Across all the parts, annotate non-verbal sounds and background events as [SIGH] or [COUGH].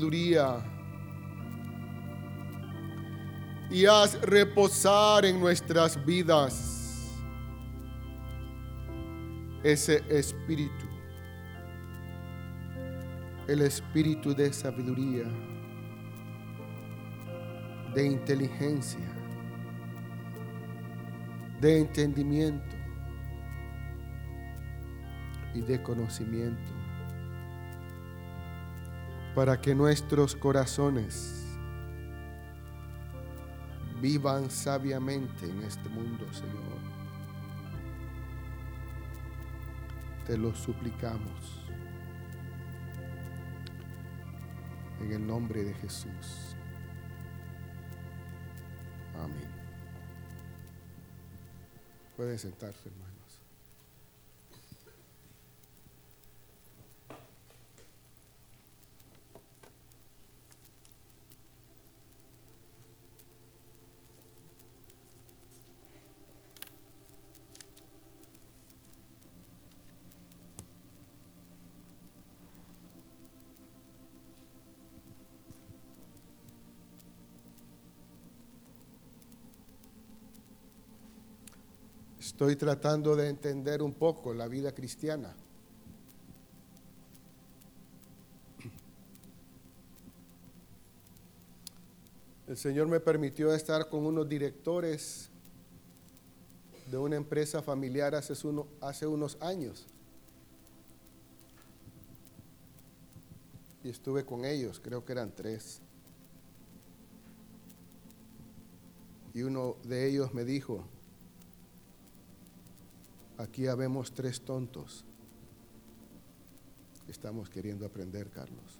sabiduría. Y haz reposar en nuestras vidas ese espíritu, el espíritu de sabiduría, de inteligencia, de entendimiento y de conocimiento para que nuestros corazones vivan sabiamente en este mundo, Señor. Te lo suplicamos en el nombre de Jesús. Amén. Pueden sentarse, hermano. Estoy tratando de entender un poco la vida cristiana. El Señor me permitió estar con unos directores de una empresa familiar hace, unos años. Y estuve con ellos, creo que eran tres. Y uno de ellos me dijo, Aquí habemos tres tontos. Estamos queriendo aprender, Carlos.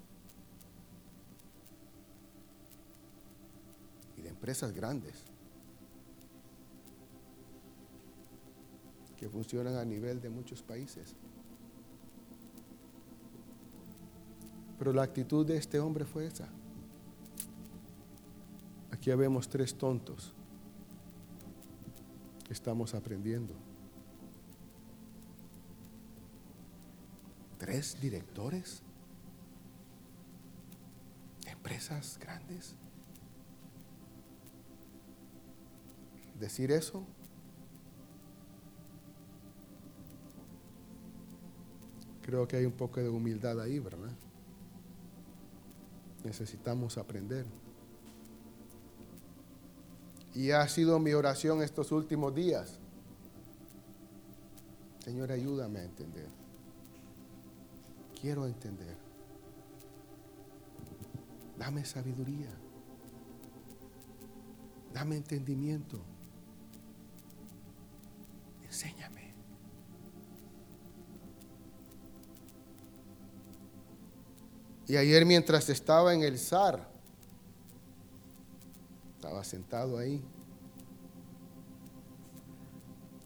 Y de empresas grandes que funcionan a nivel de muchos países. Pero la actitud de este hombre fue esa. Aquí habemos tres tontos. Estamos aprendiendo. Tres directores de empresas grandes. Decir eso creo que hay un poco de humildad ahí, ¿verdad? Necesitamos aprender. Y ha sido mi oración estos últimos días. Señor, ayúdame a entender quiero entender. Dame sabiduría. Dame entendimiento. Enséñame. Y ayer mientras estaba en el SAR, estaba sentado ahí,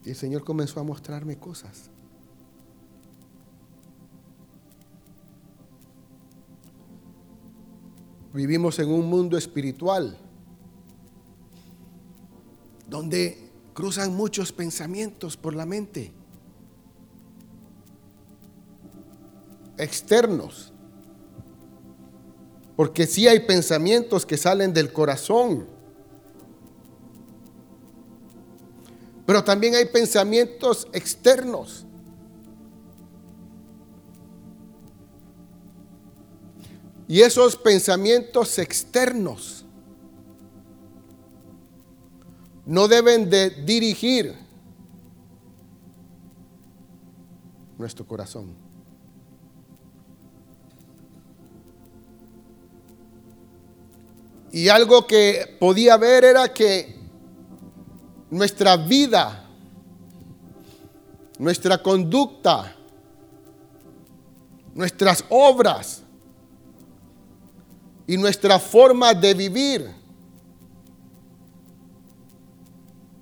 y el Señor comenzó a mostrarme cosas. Vivimos en un mundo espiritual donde cruzan muchos pensamientos por la mente, externos, porque sí hay pensamientos que salen del corazón, pero también hay pensamientos externos Y esos pensamientos externos no deben de dirigir nuestro corazón. Y algo que podía ver era que nuestra vida, nuestra conducta, nuestras obras, y nuestra forma de vivir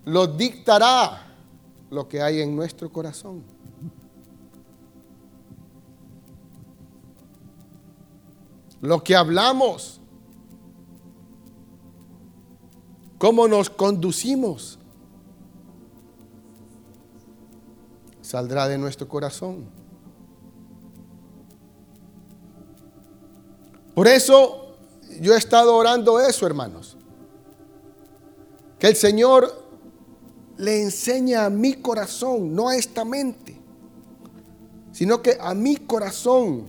lo dictará lo que hay en nuestro corazón. Lo que hablamos, cómo nos conducimos, saldrá de nuestro corazón. Por eso yo he estado orando eso, hermanos. Que el Señor le enseña a mi corazón, no a esta mente, sino que a mi corazón,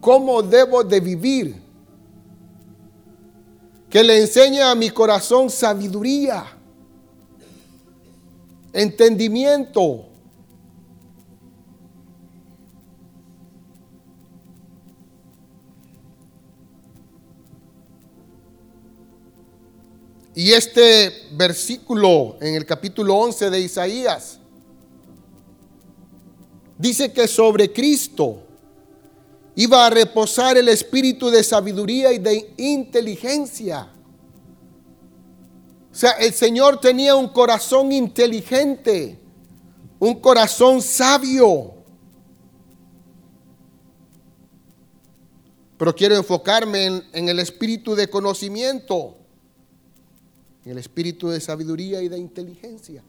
cómo debo de vivir. Que le enseña a mi corazón sabiduría, entendimiento. Y este versículo en el capítulo 11 de Isaías dice que sobre Cristo iba a reposar el espíritu de sabiduría y de inteligencia. O sea, el Señor tenía un corazón inteligente, un corazón sabio. Pero quiero enfocarme en, en el espíritu de conocimiento el espíritu de sabiduría y de inteligencia.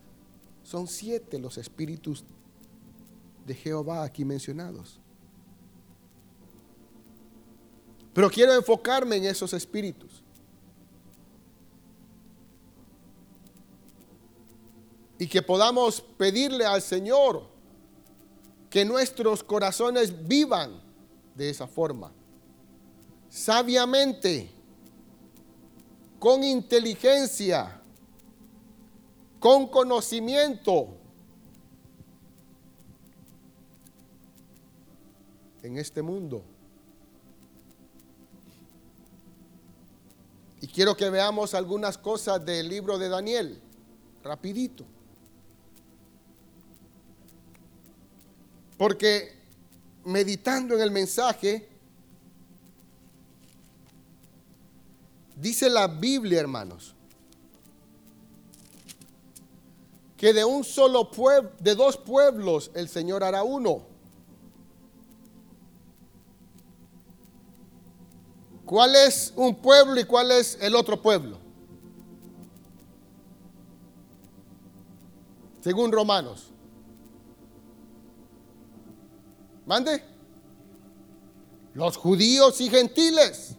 Son siete los espíritus de Jehová aquí mencionados. Pero quiero enfocarme en esos espíritus. Y que podamos pedirle al Señor que nuestros corazones vivan de esa forma. Sabiamente con inteligencia, con conocimiento. en este mundo. Y quiero que veamos algunas cosas del libro de Daniel, rapidito. Porque meditando en el mensaje, Dice la Biblia, hermanos, que de un solo pueblo, de dos pueblos el Señor hará uno. ¿Cuál es un pueblo y cuál es el otro pueblo? Según Romanos. Mande. Los judíos y gentiles.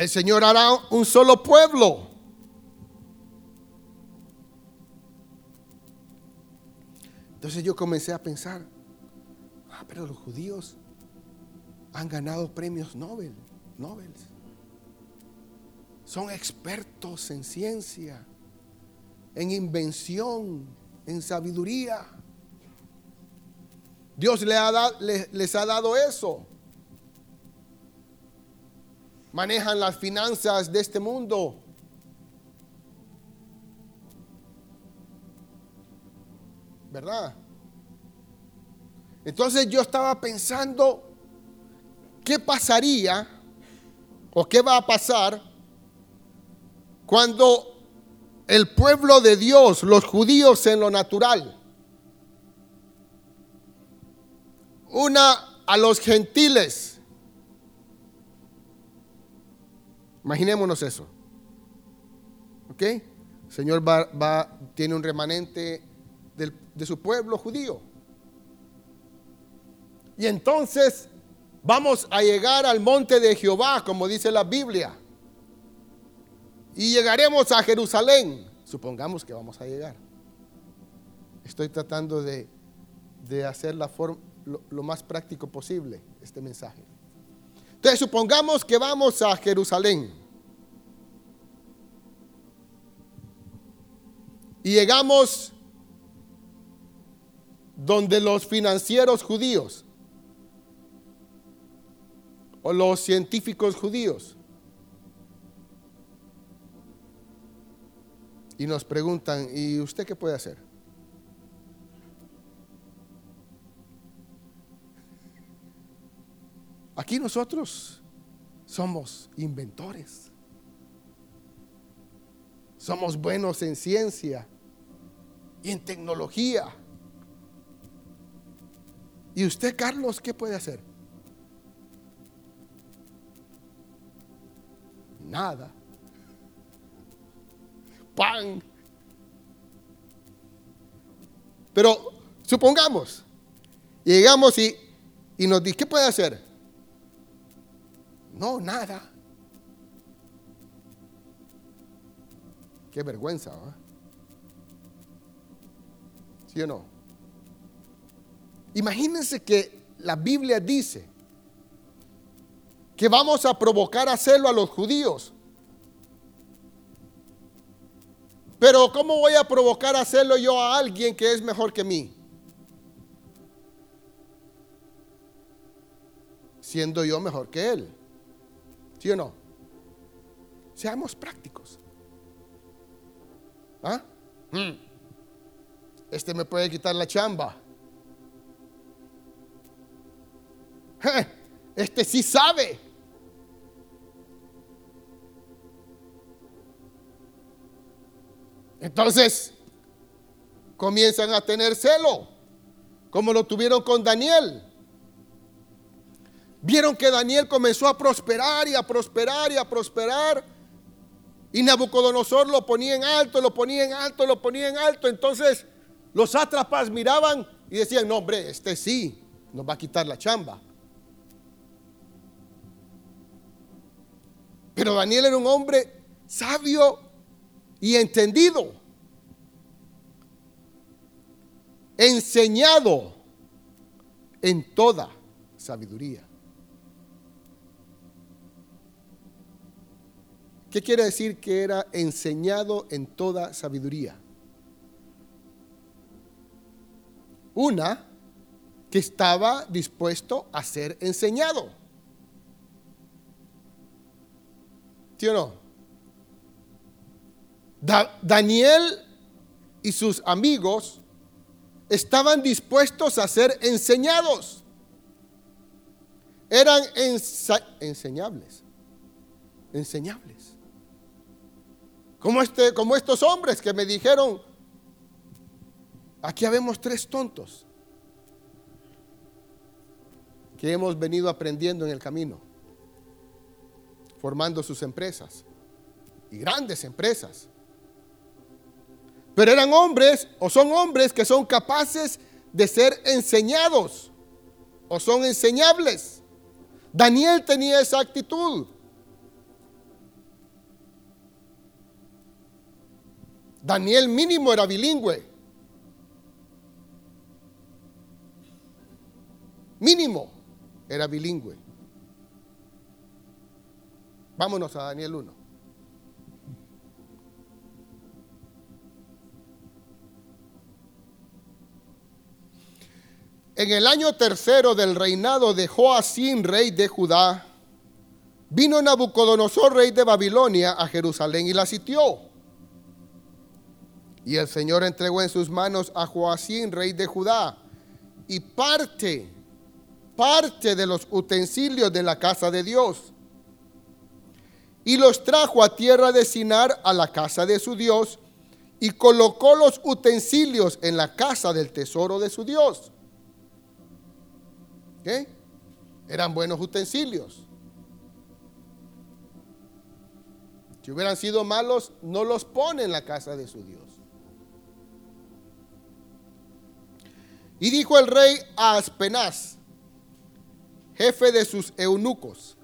El Señor hará un solo pueblo. Entonces yo comencé a pensar, ah, pero los judíos han ganado premios Nobel, Nobel. Son expertos en ciencia, en invención, en sabiduría. Dios les ha, les ha dado eso manejan las finanzas de este mundo. ¿Verdad? Entonces yo estaba pensando, ¿qué pasaría o qué va a pasar cuando el pueblo de Dios, los judíos en lo natural, una a los gentiles, Imaginémonos eso. ¿Ok? El Señor tiene un remanente de su pueblo judío. Y entonces vamos a llegar al monte de Jehová, como dice la Biblia. Y llegaremos a Jerusalén. Supongamos que vamos a llegar. Estoy tratando de, hacer la lo más práctico posible este mensaje. Entonces supongamos que vamos a Jerusalén. Y llegamos donde los financieros judíos o los científicos judíos y nos preguntan, ¿y usted qué puede hacer? Aquí nosotros somos inventores. Somos buenos en ciencia y en tecnología. ¿Y usted, Carlos, qué puede hacer? Nada. Pan. Pero supongamos, llegamos y y nos dice, ¿qué puede hacer? No, nada. Qué vergüenza, ¿verdad? ¿Sí o no? Imagínense que la Biblia dice que vamos a provocar a celo a los judíos. Pero ¿cómo voy a provocar a hacerlo yo a alguien que es mejor que mí? Siendo yo mejor que él. ¿Sí o no? Seamos prácticos. ¿Ah? Hmm. Este me puede quitar la chamba. Este sí sabe. Entonces, comienzan a tener celo, como lo tuvieron con Daniel. Vieron que Daniel comenzó a prosperar y a prosperar y a prosperar. Y Nabucodonosor lo ponía en alto, lo ponía en alto, lo ponía en alto. Entonces los sátrapas miraban y decían, no hombre, este sí, nos va a quitar la chamba. Pero Daniel era un hombre sabio y entendido, enseñado en toda sabiduría. ¿Qué quiere decir que era enseñado en toda sabiduría? Una, que estaba dispuesto a ser enseñado. ¿Sí o no? Daniel y sus amigos estaban dispuestos a ser enseñados. Eran enseñables. Enseñables. Como, este, como estos hombres que me dijeron, aquí habemos tres tontos que hemos venido aprendiendo en el camino, formando sus empresas y grandes empresas. Pero eran hombres o son hombres que son capaces de ser enseñados o son enseñables. Daniel tenía esa actitud. Daniel mínimo era bilingüe. Mínimo era bilingüe. Vámonos a Daniel 1. En el año tercero del reinado de Joacín, rey de Judá, vino Nabucodonosor, rey de Babilonia, a Jerusalén y la sitió. Y el Señor entregó en sus manos a Joacín, rey de Judá, y parte, parte de los utensilios de la casa de Dios. Y los trajo a tierra de Sinar a la casa de su Dios, y colocó los utensilios en la casa del tesoro de su Dios. ¿Qué? Eran buenos utensilios. Si hubieran sido malos, no los pone en la casa de su Dios. Y dijo el rey a Aspenaz, jefe de sus eunucos,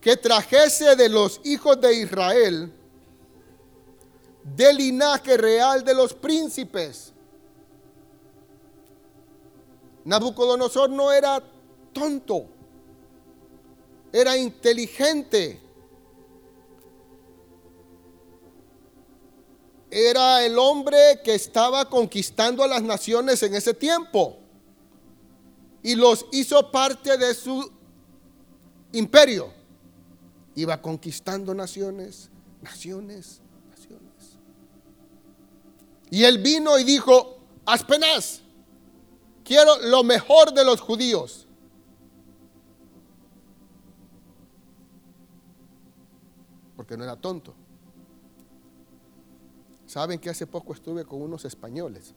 que trajese de los hijos de Israel del linaje real de los príncipes Nabucodonosor no era tonto, era inteligente. Era el hombre que estaba conquistando a las naciones en ese tiempo y los hizo parte de su imperio. Iba conquistando naciones, naciones, naciones. Y él vino y dijo, Aspenaz, Quiero lo mejor de los judíos. Porque no era tonto. Saben que hace poco estuve con unos españoles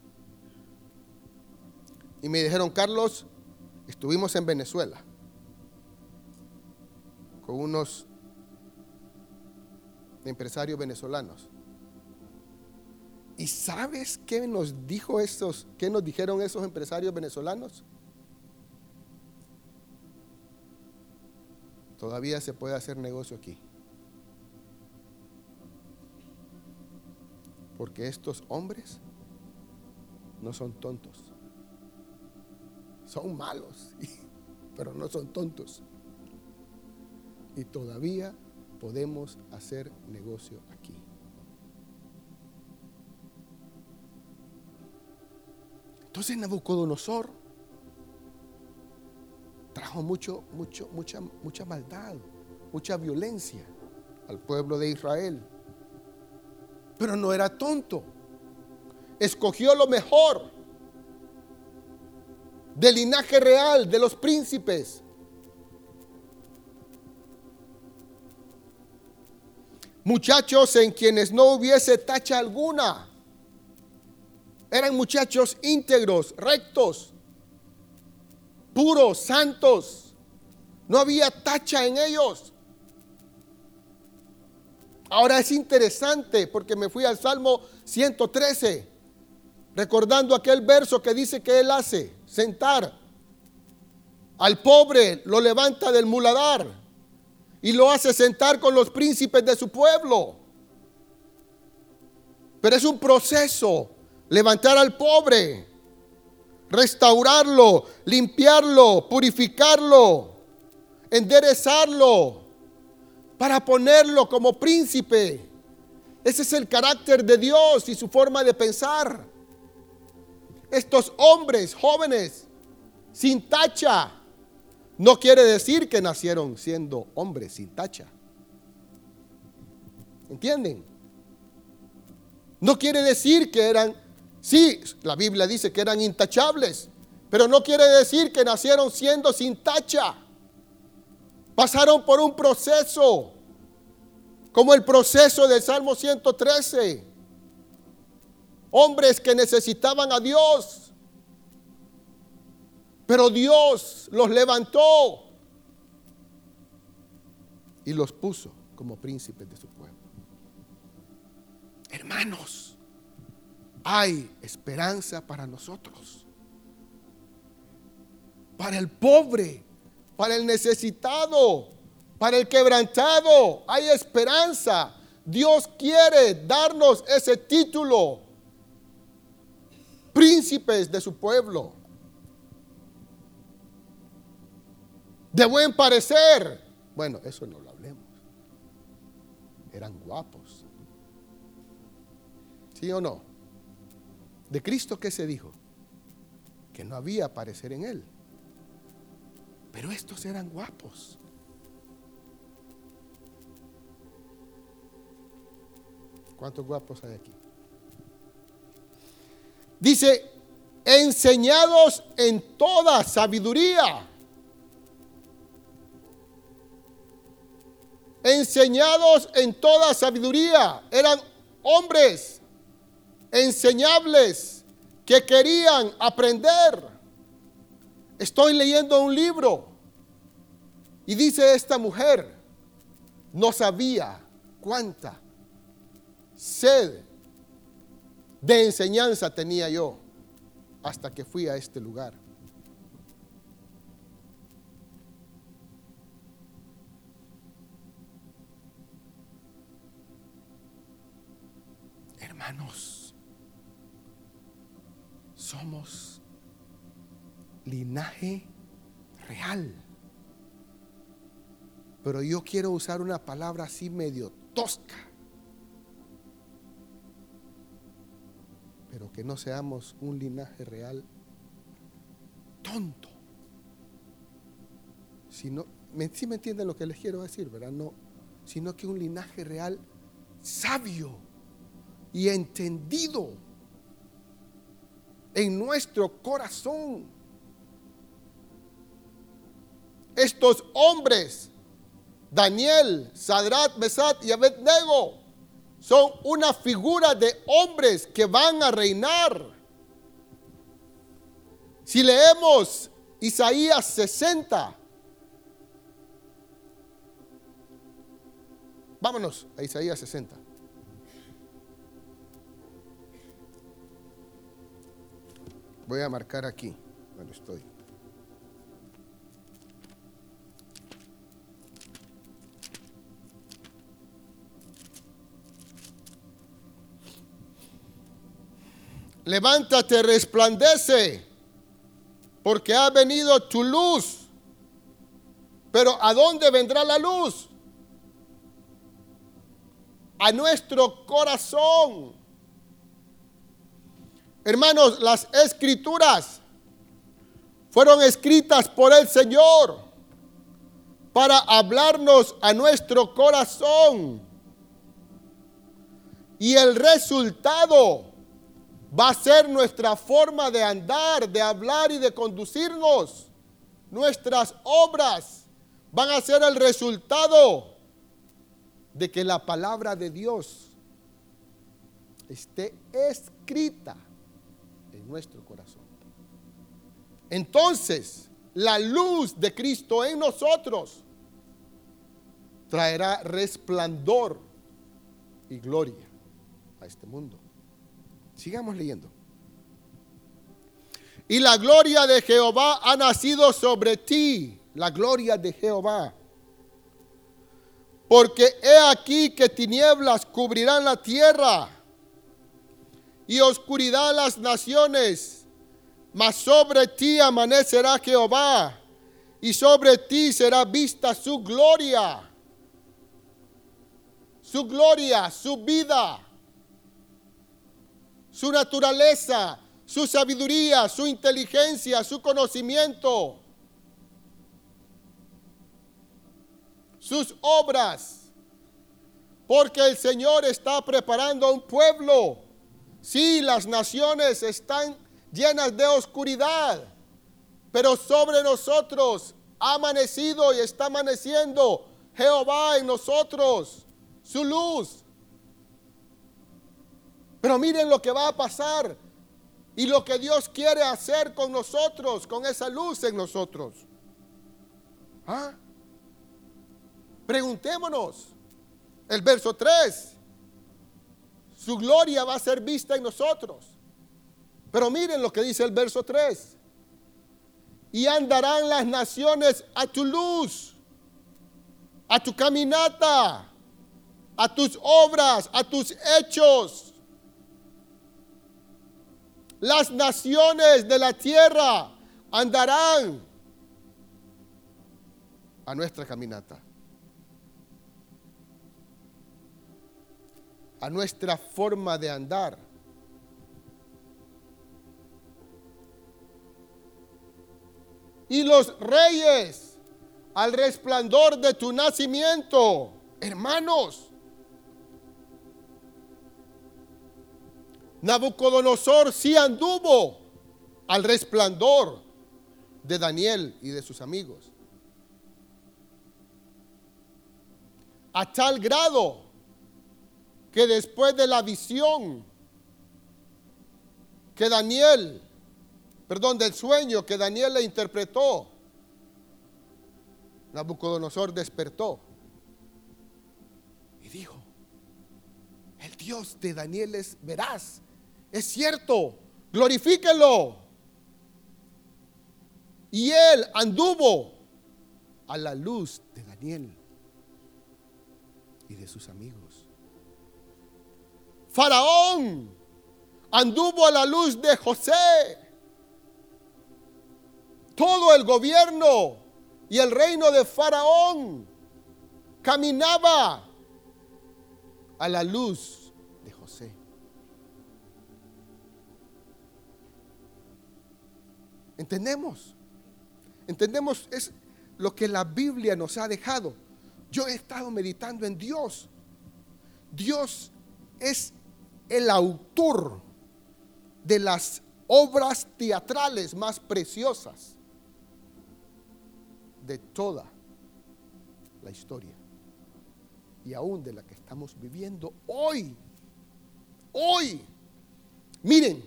y me dijeron, Carlos, estuvimos en Venezuela con unos empresarios venezolanos. ¿Y sabes qué nos dijo esos, qué nos dijeron esos empresarios venezolanos? Todavía se puede hacer negocio aquí. Porque estos hombres no son tontos. Son malos, [LAUGHS] pero no son tontos. Y todavía podemos hacer negocio aquí. Entonces Nabucodonosor trajo mucho, mucho, mucha, mucha maldad, mucha violencia al pueblo de Israel. Pero no era tonto. Escogió lo mejor del linaje real de los príncipes. Muchachos en quienes no hubiese tacha alguna. Eran muchachos íntegros, rectos, puros, santos. No había tacha en ellos. Ahora es interesante porque me fui al Salmo 113, recordando aquel verso que dice que Él hace, sentar al pobre, lo levanta del muladar y lo hace sentar con los príncipes de su pueblo. Pero es un proceso levantar al pobre, restaurarlo, limpiarlo, purificarlo, enderezarlo, para ponerlo como príncipe. Ese es el carácter de Dios y su forma de pensar. Estos hombres jóvenes sin tacha no quiere decir que nacieron siendo hombres sin tacha. ¿Entienden? No quiere decir que eran Sí, la Biblia dice que eran intachables, pero no quiere decir que nacieron siendo sin tacha. Pasaron por un proceso, como el proceso del Salmo 113. Hombres que necesitaban a Dios, pero Dios los levantó y los puso como príncipes de su pueblo. Hermanos, hay esperanza para nosotros. Para el pobre, para el necesitado, para el quebrantado, hay esperanza. Dios quiere darnos ese título. Príncipes de su pueblo. De buen parecer. Bueno, eso no lo hablemos. Eran guapos. ¿Sí o no? ¿De Cristo qué se dijo? Que no había parecer en él. Pero estos eran guapos. ¿Cuántos guapos hay aquí? Dice, enseñados en toda sabiduría. Enseñados en toda sabiduría. Eran hombres enseñables que querían aprender. Estoy leyendo un libro y dice esta mujer, no sabía cuánta sed de enseñanza tenía yo hasta que fui a este lugar. Hermanos, somos linaje real. Pero yo quiero usar una palabra así medio tosca. Pero que no seamos un linaje real tonto. Sino, si me entienden lo que les quiero decir, ¿verdad? No, sino que un linaje real sabio y entendido en nuestro corazón. Estos hombres, Daniel, Sadrat, Mesat y Abednego, son una figura de hombres que van a reinar. Si leemos Isaías 60, vámonos a Isaías 60. Voy a marcar aquí, donde estoy. Levántate, resplandece, porque ha venido tu luz. Pero ¿a dónde vendrá la luz? A nuestro corazón. Hermanos, las escrituras fueron escritas por el Señor para hablarnos a nuestro corazón. Y el resultado va a ser nuestra forma de andar, de hablar y de conducirnos. Nuestras obras van a ser el resultado de que la palabra de Dios esté escrita en nuestro corazón. Entonces, la luz de Cristo en nosotros traerá resplandor y gloria a este mundo. Sigamos leyendo. Y la gloria de Jehová ha nacido sobre ti, la gloria de Jehová. Porque he aquí que tinieblas cubrirán la tierra y oscuridad las naciones, mas sobre ti amanecerá Jehová y sobre ti será vista su gloria. Su gloria, su vida su naturaleza, su sabiduría, su inteligencia, su conocimiento, sus obras. Porque el Señor está preparando un pueblo. Sí, las naciones están llenas de oscuridad, pero sobre nosotros ha amanecido y está amaneciendo Jehová en nosotros, su luz. Pero miren lo que va a pasar y lo que Dios quiere hacer con nosotros, con esa luz en nosotros. ¿Ah? Preguntémonos, el verso 3, su gloria va a ser vista en nosotros. Pero miren lo que dice el verso 3. Y andarán las naciones a tu luz, a tu caminata, a tus obras, a tus hechos las naciones de la tierra andarán a nuestra caminata, a nuestra forma de andar. Y los reyes al resplandor de tu nacimiento, hermanos, Nabucodonosor sí anduvo al resplandor de Daniel y de sus amigos. A tal grado que después de la visión que Daniel, perdón, del sueño que Daniel le interpretó, Nabucodonosor despertó y dijo, el Dios de Daniel es veraz es cierto, glorifíquelo. Y él anduvo a la luz de Daniel y de sus amigos. Faraón anduvo a la luz de José. Todo el gobierno y el reino de Faraón caminaba a la luz ¿Entendemos? Entendemos es lo que la Biblia nos ha dejado. Yo he estado meditando en Dios. Dios es el autor de las obras teatrales más preciosas de toda la historia y aún de la que estamos viviendo hoy. Hoy. Miren,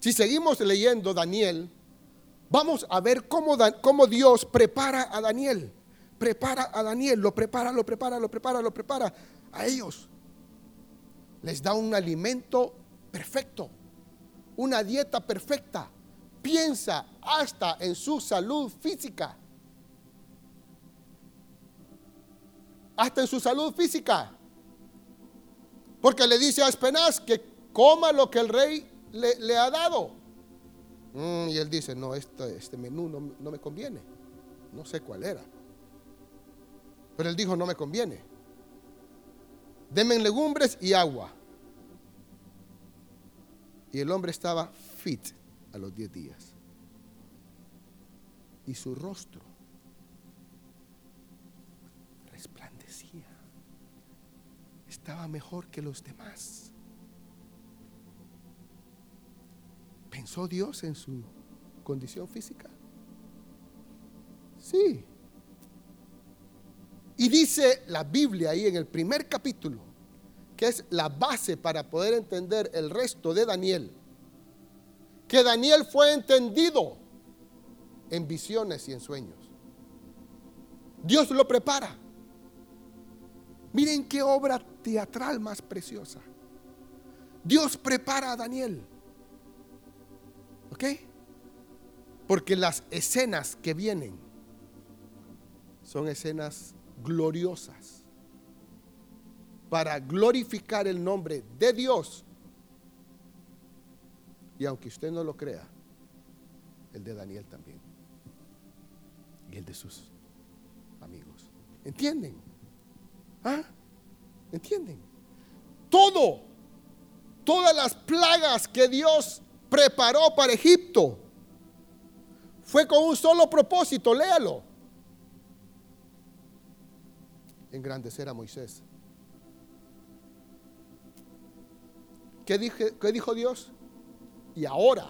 si seguimos leyendo Daniel, vamos a ver cómo, Dios prepara a Daniel. Prepara a Daniel, lo prepara, lo prepara, lo prepara, lo prepara a ellos. Les da un alimento perfecto, una dieta perfecta. Piensa hasta en su salud física. Hasta en su salud física. Porque le dice a Espenaz que coma lo que el rey le, ha dado. Mm, y él dice, no, este, este menú no, no me conviene. No sé cuál era. Pero él dijo, no me conviene. Denme legumbres y agua. Y el hombre estaba fit a los 10 días. Y su rostro resplandecía. Estaba mejor que los demás. ¿Pensó Dios en su condición física? Sí. Y dice la Biblia ahí en el primer capítulo, que es la base para poder entender el resto de Daniel, que Daniel fue entendido en visiones y en sueños. Dios lo prepara. Miren qué obra teatral más preciosa. Dios prepara a Daniel. ¿Ok? Porque las escenas que vienen son escenas gloriosas para glorificar el nombre de Dios. Y aunque usted no lo crea, el de Daniel también. Y el de sus amigos. ¿Entienden? ¿Ah? ¿Entienden? Todo, todas las plagas que Dios preparó para Egipto fue con un solo propósito, léalo. Engrandecer a Moisés. ¿Qué, dije, ¿Qué dijo Dios? Y ahora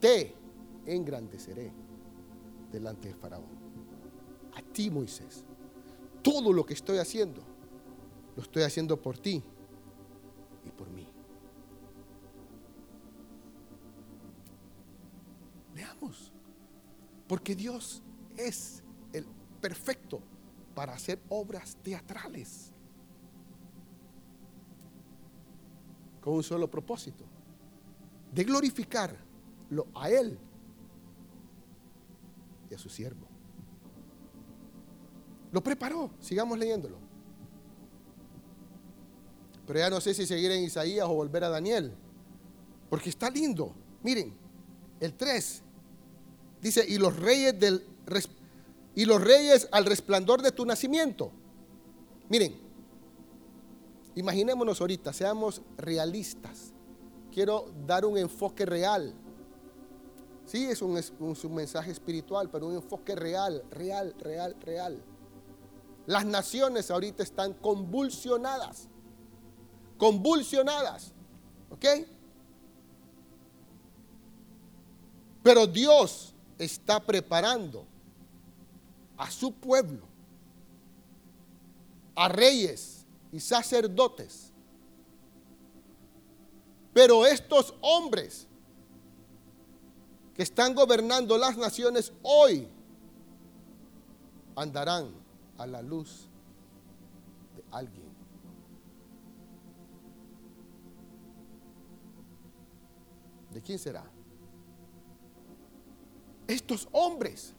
te engrandeceré delante de Faraón. A ti, Moisés. Todo lo que estoy haciendo, lo estoy haciendo por ti Porque Dios es el perfecto para hacer obras teatrales. Con un solo propósito. De glorificarlo a Él y a su siervo. Lo preparó. Sigamos leyéndolo. Pero ya no sé si seguir en Isaías o volver a Daniel. Porque está lindo. Miren, el 3 dice, y los reyes del y los reyes al resplandor de tu nacimiento. Miren, imaginémonos ahorita, seamos realistas. Quiero dar un enfoque real. Sí, es un, es un mensaje espiritual, pero un enfoque real, real, real, real. Las naciones ahorita están convulsionadas. Convulsionadas. ¿Ok? Pero Dios está preparando a su pueblo, a reyes y sacerdotes. Pero estos hombres que están gobernando las naciones hoy andarán a la luz de alguien. ¿De quién será? Estos hombres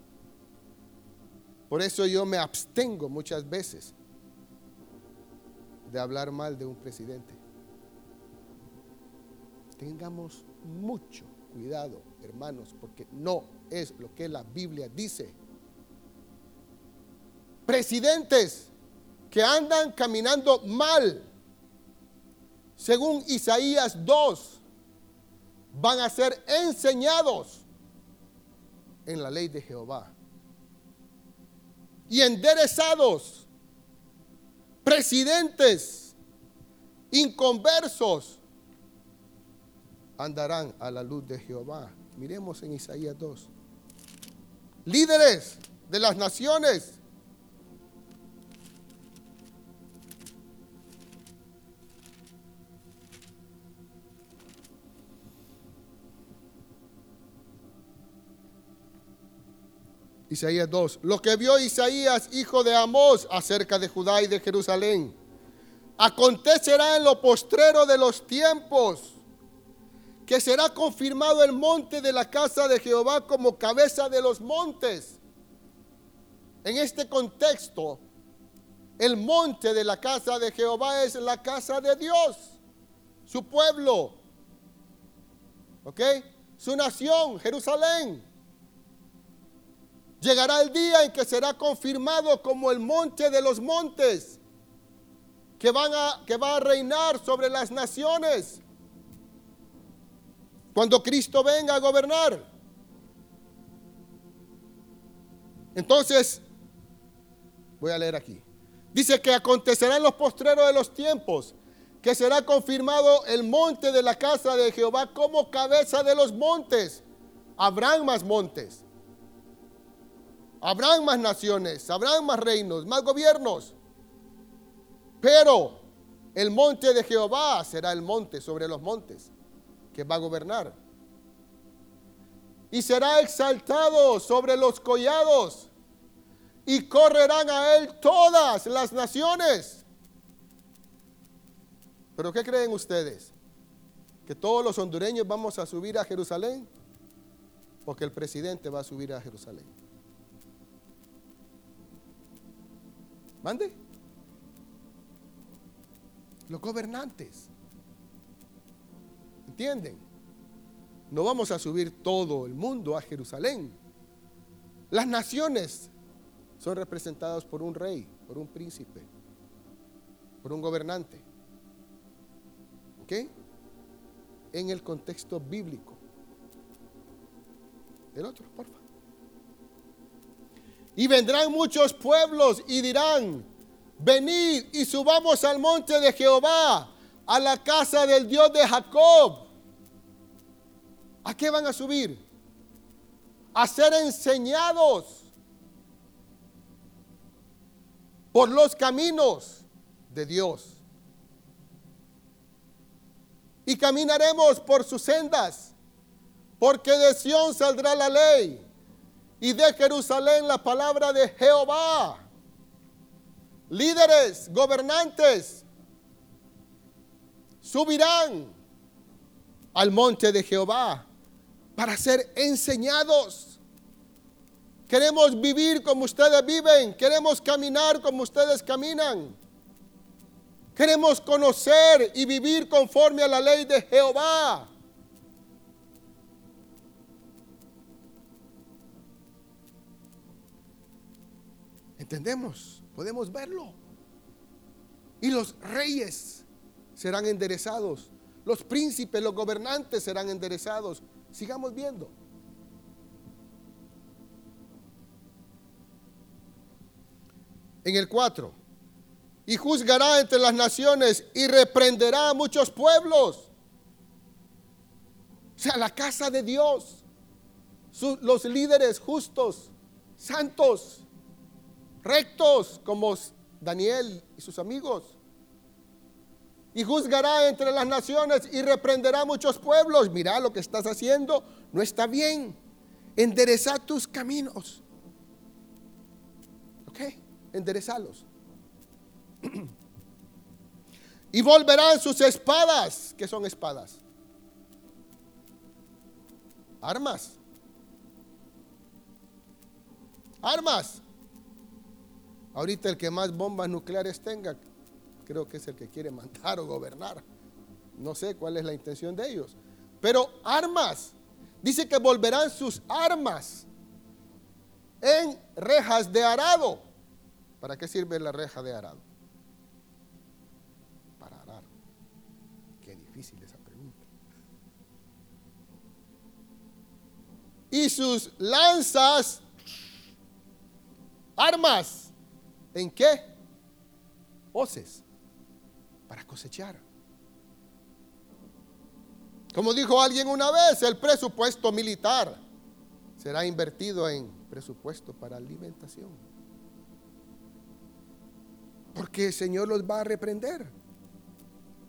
por eso yo me abstengo muchas veces de hablar mal de un presidente. Tengamos mucho cuidado, hermanos, porque no es lo que la Biblia dice. Presidentes que andan caminando mal, según Isaías 2, van a ser enseñados en la ley de Jehová y enderezados, presidentes, inconversos, andarán a la luz de Jehová. Miremos en Isaías 2. Líderes de las naciones Isaías 2. Lo que vio Isaías, hijo de Amós, acerca de Judá y de Jerusalén. Acontecerá en lo postrero de los tiempos que será confirmado el monte de la casa de Jehová como cabeza de los montes. En este contexto, el monte de la casa de Jehová es la casa de Dios, su pueblo, ¿Ok? Su nación, Jerusalén. Llegará el día en que será confirmado como el monte de los montes, que, van a, que va a reinar sobre las naciones. Cuando Cristo venga a gobernar. Entonces, voy a leer aquí. Dice que acontecerá en los postreros de los tiempos que será confirmado el monte de la casa de Jehová como cabeza de los montes. Habrán más montes. Habrán más naciones, habrán más reinos, más gobiernos. Pero el monte de Jehová será el monte sobre los montes que va a gobernar. Y será exaltado sobre los collados y correrán a él todas las naciones. Pero ¿qué creen ustedes? ¿Que todos los hondureños vamos a subir a Jerusalén? ¿O que el presidente va a subir a Jerusalén? Mande. Los gobernantes. ¿Entienden? No vamos a subir todo el mundo a Jerusalén. Las naciones son representadas por un rey, por un príncipe, por un gobernante. ¿Ok? En el contexto bíblico. El otro, por favor. Y vendrán muchos pueblos y dirán, venid y subamos al monte de Jehová, a la casa del Dios de Jacob. ¿A qué van a subir? A ser enseñados por los caminos de Dios. Y caminaremos por sus sendas, porque de Sión saldrá la ley y de Jerusalén la palabra de Jehová. Líderes, gobernantes, subirán al monte de Jehová para ser enseñados. Queremos vivir como ustedes viven, queremos caminar como ustedes caminan. Queremos conocer y vivir conforme a la ley de Jehová. ¿Entendemos? Podemos verlo. Y los reyes serán enderezados. Los príncipes, los gobernantes serán enderezados. Sigamos viendo. En el 4. Y juzgará entre las naciones y reprenderá a muchos pueblos. O sea, la casa de Dios. los líderes justos, santos, rectos como Daniel y sus amigos. Y juzgará entre las naciones y reprenderá muchos pueblos. Mira lo que estás haciendo, no está bien. Endereza tus caminos. ¿Ok? Enderezalos. [CLEARS THROAT] y volverán sus espadas. ¿Qué son espadas? Armas. Armas. Ahorita el que más bombas nucleares tenga, creo que es el que quiere mandar o gobernar. No sé cuál es la intención de ellos. Pero armas. Dice que volverán sus armas en rejas de arado. ¿Para qué sirve la reja de arado? Para arar. Qué difícil esa pregunta. Y sus lanzas, armas ¿En qué? Hoces para cosechar. Como dijo alguien una vez, el presupuesto militar será invertido en presupuesto para alimentación. Porque el Señor los va a reprender.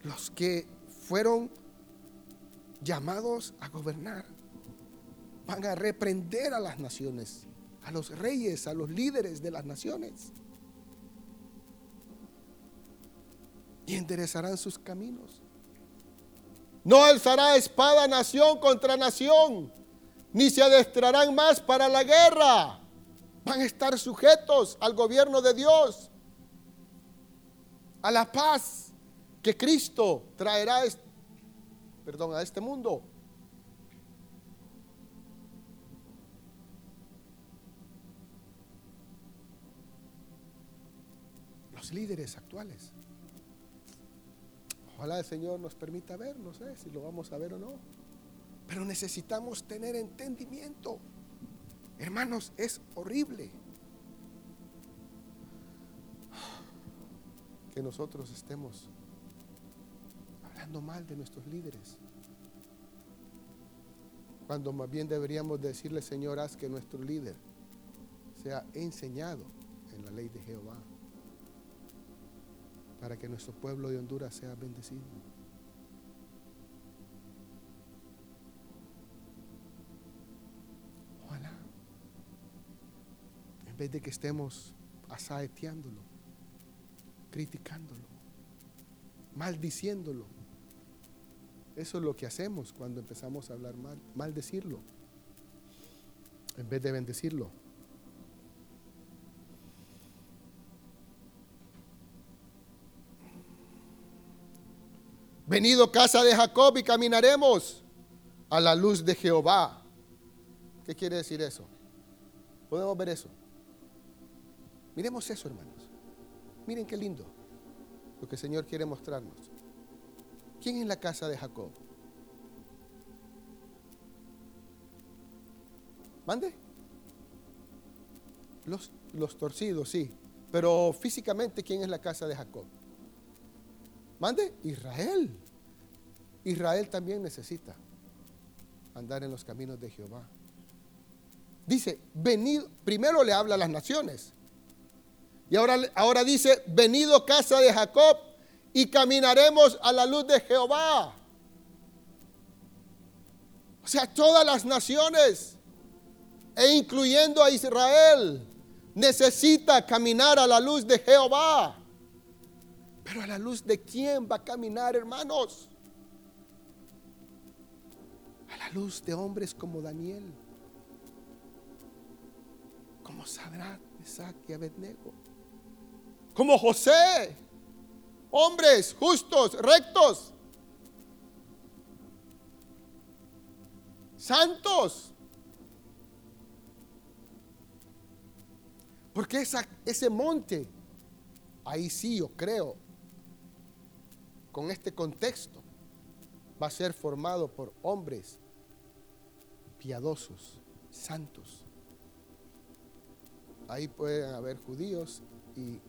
Los que fueron llamados a gobernar van a reprender a las naciones, a los reyes, a los líderes de las naciones. y enderezarán sus caminos. No alzará espada nación contra nación, ni se adestrarán más para la guerra. Van a estar sujetos al gobierno de Dios, a la paz que Cristo traerá perdón, a este mundo. Los líderes actuales Ojalá el Señor nos permita ver, no sé si lo vamos a ver o no. Pero necesitamos tener entendimiento. Hermanos, es horrible que nosotros estemos hablando mal de nuestros líderes. Cuando más bien deberíamos decirle, Señor, haz que nuestro líder sea enseñado en la ley de Jehová para que nuestro pueblo de Honduras sea bendecido. Ojalá. En vez de que estemos asaeteándolo, criticándolo, maldiciéndolo. Eso es lo que hacemos cuando empezamos a hablar mal, maldecirlo, en vez de bendecirlo. Venido casa de Jacob y caminaremos a la luz de Jehová. ¿Qué quiere decir eso? ¿Podemos ver eso? Miremos eso, hermanos. Miren qué lindo lo que el Señor quiere mostrarnos. ¿Quién es la casa de Jacob? ¿Mande? Los, los torcidos, sí. Pero físicamente, ¿quién es la casa de Jacob? Mande, Israel. Israel también necesita andar en los caminos de Jehová. Dice, venid, primero le habla a las naciones. Y ahora, ahora dice, venido casa de Jacob y caminaremos a la luz de Jehová. O sea, todas las naciones, e incluyendo a Israel, necesita caminar a la luz de Jehová. Pero a la luz de quién va a caminar, hermanos? A la luz de hombres como Daniel, como Sadrach, Isaac y Abednego, como José, hombres justos, rectos, santos. Porque ese monte, ahí sí yo creo, con este contexto, va a ser formado por hombres piadosos, santos. Ahí pueden haber judíos y,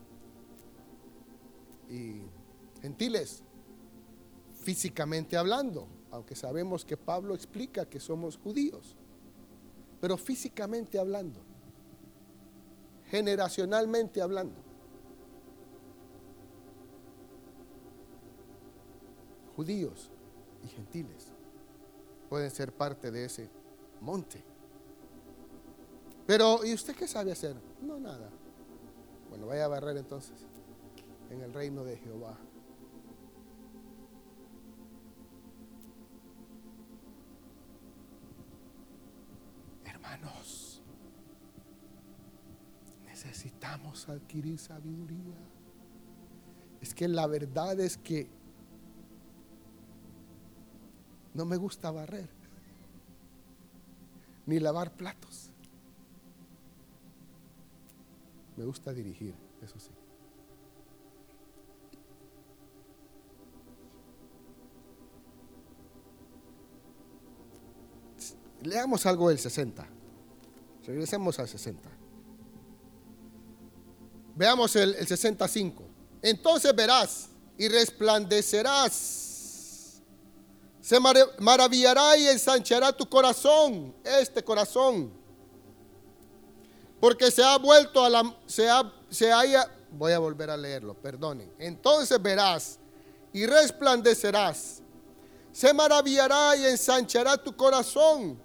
gentiles, físicamente hablando, aunque sabemos que Pablo explica que somos judíos, pero físicamente hablando, generacionalmente hablando. Judíos y gentiles pueden ser parte de ese monte. Pero, ¿y usted qué sabe hacer? No, nada. Bueno, vaya a barrer entonces en el reino de Jehová. Hermanos, necesitamos adquirir sabiduría. Es que la verdad es que no me gusta barrer, ni lavar platos. Me gusta dirigir, eso sí. Leamos algo del 60. Regresemos al 60. Veamos el, el 65. Entonces verás y resplandecerás se maravillará y ensanchará tu corazón, este corazón. Porque se ha vuelto a la, se, se haya, voy a volver a leerlo, perdonen. Entonces verás y resplandecerás. Se maravillará y ensanchará tu corazón,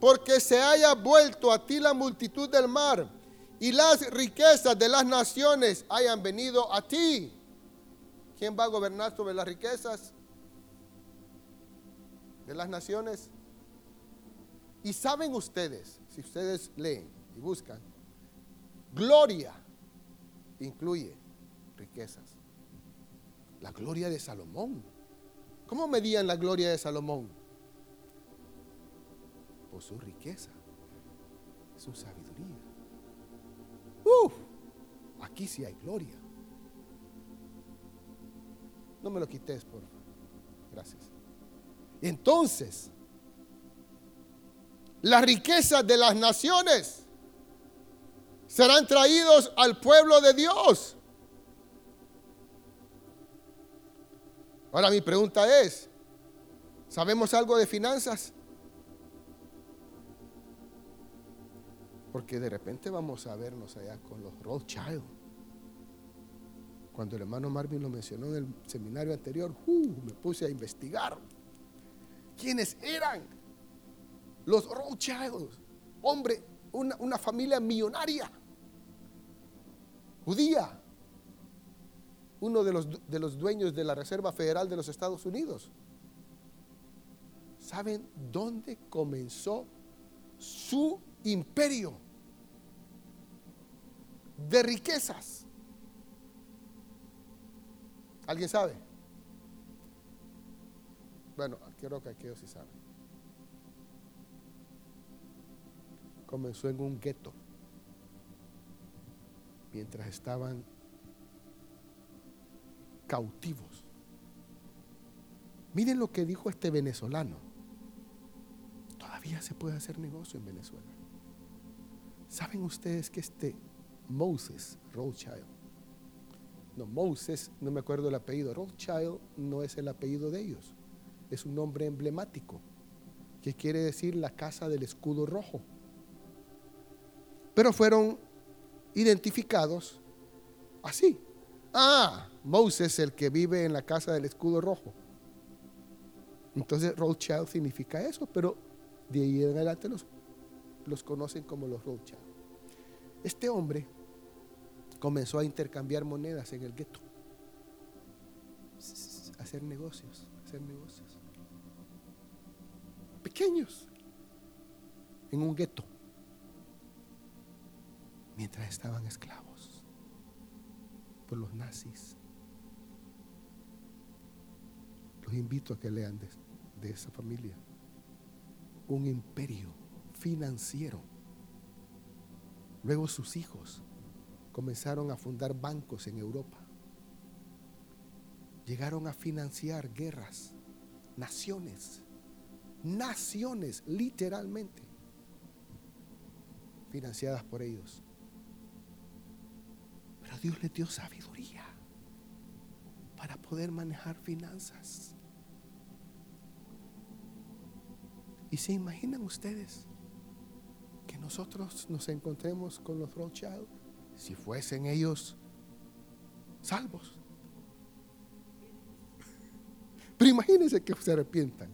porque se haya vuelto a ti la multitud del mar y las riquezas de las naciones hayan venido a ti. ¿Quién va a gobernar sobre las riquezas? De las naciones. Y saben ustedes, si ustedes leen y buscan, gloria incluye riquezas. La gloria de Salomón. ¿Cómo medían la gloria de Salomón? Por su riqueza, su sabiduría. Uf, aquí sí hay gloria. No me lo quites, por. Gracias. Entonces, las riquezas de las naciones serán traídos al pueblo de Dios. Ahora mi pregunta es, ¿sabemos algo de finanzas? Porque de repente vamos a vernos allá con los Rothschild. Cuando el hermano Marvin lo mencionó en el seminario anterior, uh, me puse a investigar quiénes eran los Rothschild. Hombre, una, una familia millonaria, judía, uno de los, de los dueños de la Reserva Federal de los Estados Unidos. ¿Saben dónde comenzó su imperio? de riquezas. ¿Alguien sabe? Bueno, quiero que aquellos sí saben. Comenzó en un gueto mientras estaban cautivos. Miren lo que dijo este venezolano. Todavía se puede hacer negocio en Venezuela. ¿Saben ustedes que este Moses Rothschild. No, Moses, no me acuerdo el apellido. Rothschild no es el apellido de ellos. Es un nombre emblemático que quiere decir la casa del escudo rojo. Pero fueron identificados así. Ah, Moses, el que vive en la casa del escudo rojo. Entonces Rothschild significa eso, pero de ahí en adelante los, los conocen como los Rothschild. Este hombre comenzó a intercambiar monedas en el gueto. Hacer negocios, hacer negocios. Pequeños. En un gueto. Mientras estaban esclavos por los nazis. Los invito a que lean de, de esa familia. Un imperio financiero. Luego sus hijos comenzaron a fundar bancos en Europa. Llegaron a financiar guerras, naciones, naciones literalmente, financiadas por ellos. Pero Dios les dio sabiduría para poder manejar finanzas. ¿Y se imaginan ustedes que nosotros nos encontremos con los Rothschild si fuesen ellos salvos. Pero imagínense que se arrepientan.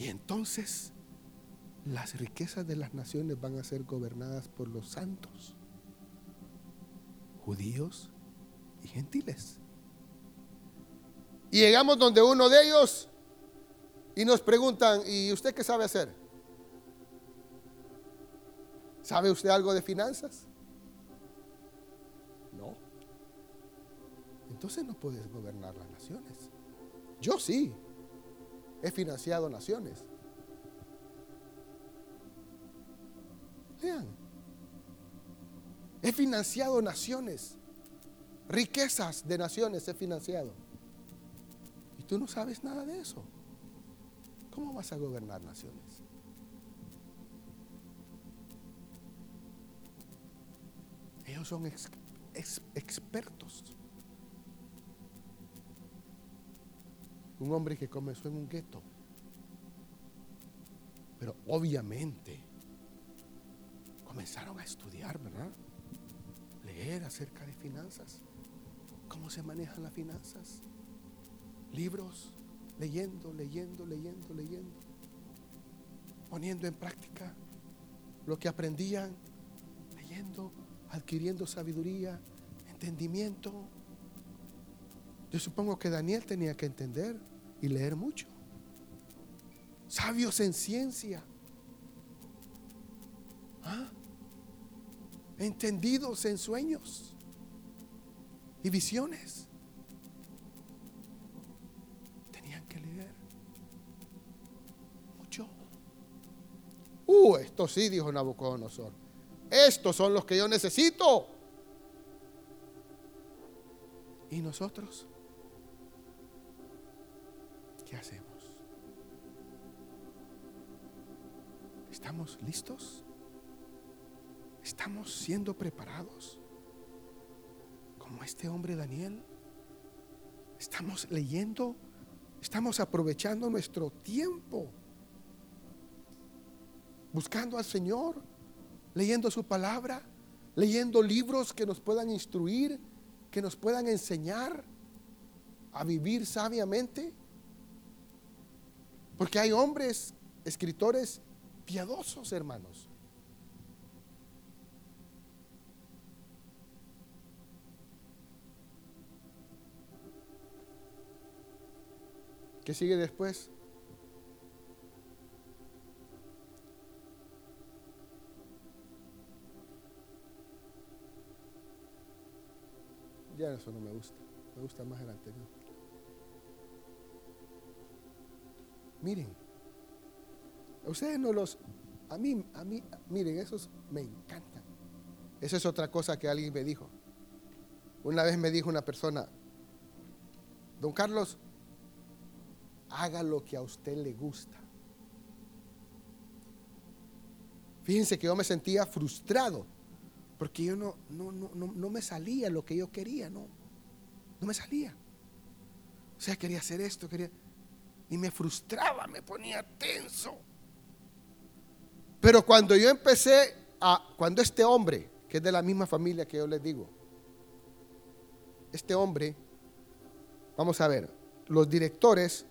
Y entonces las riquezas de las naciones van a ser gobernadas por los santos, judíos y gentiles. Y llegamos donde uno de ellos y nos preguntan, ¿y usted qué sabe hacer? ¿Sabe usted algo de finanzas? No. Entonces no puedes gobernar las naciones. Yo sí. He financiado naciones. Vean. He financiado naciones. Riquezas de naciones he financiado. Y tú no sabes nada de eso. ¿Cómo vas a gobernar naciones? Ellos son expertos. Un hombre que comenzó en un gueto. Pero obviamente comenzaron a estudiar, ¿verdad? Leer acerca de finanzas. ¿Cómo se manejan las finanzas? Libros, leyendo, leyendo, leyendo, leyendo. Poniendo en práctica lo que aprendían, leyendo, adquiriendo sabiduría, entendimiento. Yo supongo que Daniel tenía que entender y leer mucho. Sabios en ciencia. ¿Ah? Entendidos en sueños y visiones. Tenían que leer mucho. Uh, esto sí, dijo Nabucodonosor. Estos son los que yo necesito. ¿Y nosotros? ¿Qué hacemos? ¿Estamos listos? ¿Estamos siendo preparados? Como este hombre Daniel. ¿Estamos leyendo? ¿Estamos aprovechando nuestro tiempo? Buscando al Señor, leyendo su palabra, leyendo libros que nos puedan instruir, que nos puedan enseñar a vivir sabiamente. Porque hay hombres, escritores piadosos, hermanos. ¿Qué sigue después? Ya eso no me gusta. Me gusta más el anterior. Miren, a ustedes no los, a mí, a mí, miren, esos me encantan. Esa es otra cosa que alguien me dijo. Una vez me dijo una persona, don Carlos, haga lo que a usted le gusta. Fíjense que yo me sentía frustrado porque yo no, no, no, no, me salía lo que yo quería, no. No me salía. O sea, quería hacer esto, quería. Y me frustraba, me ponía tenso. Pero cuando yo empecé a. Cuando este hombre, que es de la misma familia que yo les digo, este hombre, vamos a ver, los directores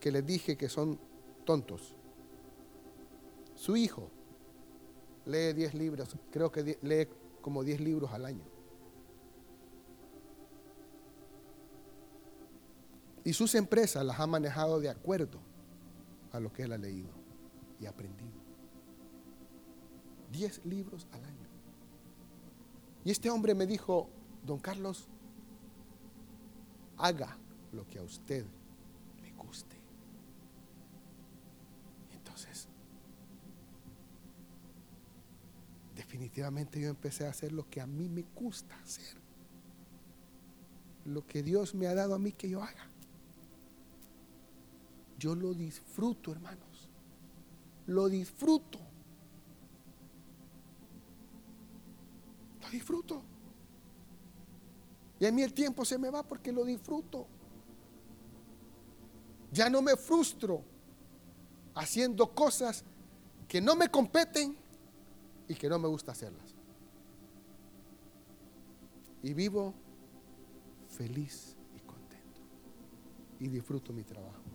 que les dije que son tontos, su hijo lee 10 libros, creo que lee como 10 libros al año. Y sus empresas las ha manejado de acuerdo a lo que él ha leído y aprendido. 10 libros al año. Y este hombre me dijo, don Carlos, haga lo que a usted definitivamente yo empecé a hacer lo que a mí me gusta hacer. Lo que Dios me ha dado a mí que yo haga. Yo lo disfruto, hermanos. Lo disfruto. Lo disfruto. Y a mí el tiempo se me va porque lo disfruto. Ya no me frustro haciendo cosas que no me competen y que no me gusta hacerlas. Y vivo feliz y contento. Y disfruto mi trabajo.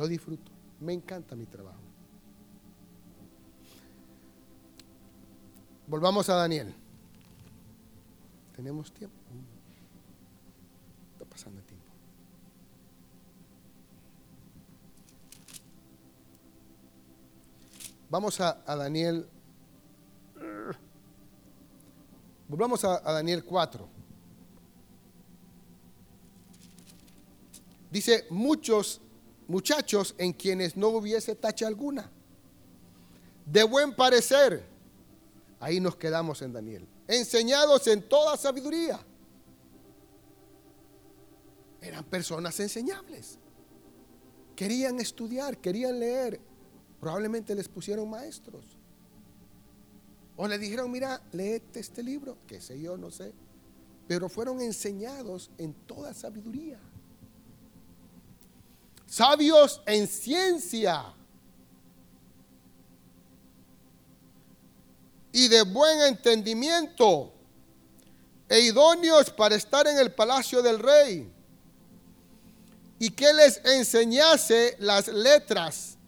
Lo disfruto. Me encanta mi trabajo. Volvamos a Daniel. ¿Tenemos tiempo? Está pasando el tiempo. Vamos a, Daniel. Volvamos a, a Daniel 4. Dice, muchos muchachos en quienes no hubiese tacha alguna. De buen parecer. Ahí nos quedamos en Daniel. Enseñados en toda sabiduría. Eran personas enseñables. Querían estudiar, querían leer, Probablemente les pusieron maestros. O le dijeron, mira, léete este libro, qué sé yo, no sé. Pero fueron enseñados en toda sabiduría. Sabios en ciencia. Y de buen entendimiento. E idóneos para estar en el palacio del rey. Y que les enseñase las letras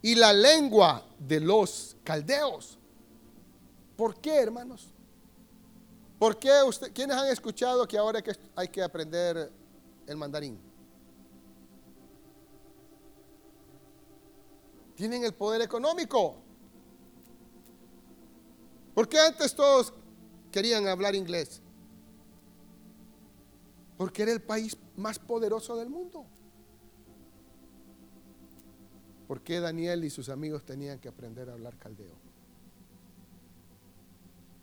y la lengua de los caldeos. ¿Por qué, hermanos? ¿Por qué usted, quiénes han escuchado que ahora hay que aprender el mandarín? Tienen el poder económico. ¿Por qué antes todos querían hablar inglés? Porque era el país más poderoso del mundo. ¿Por qué Daniel y sus amigos tenían que aprender a hablar caldeo?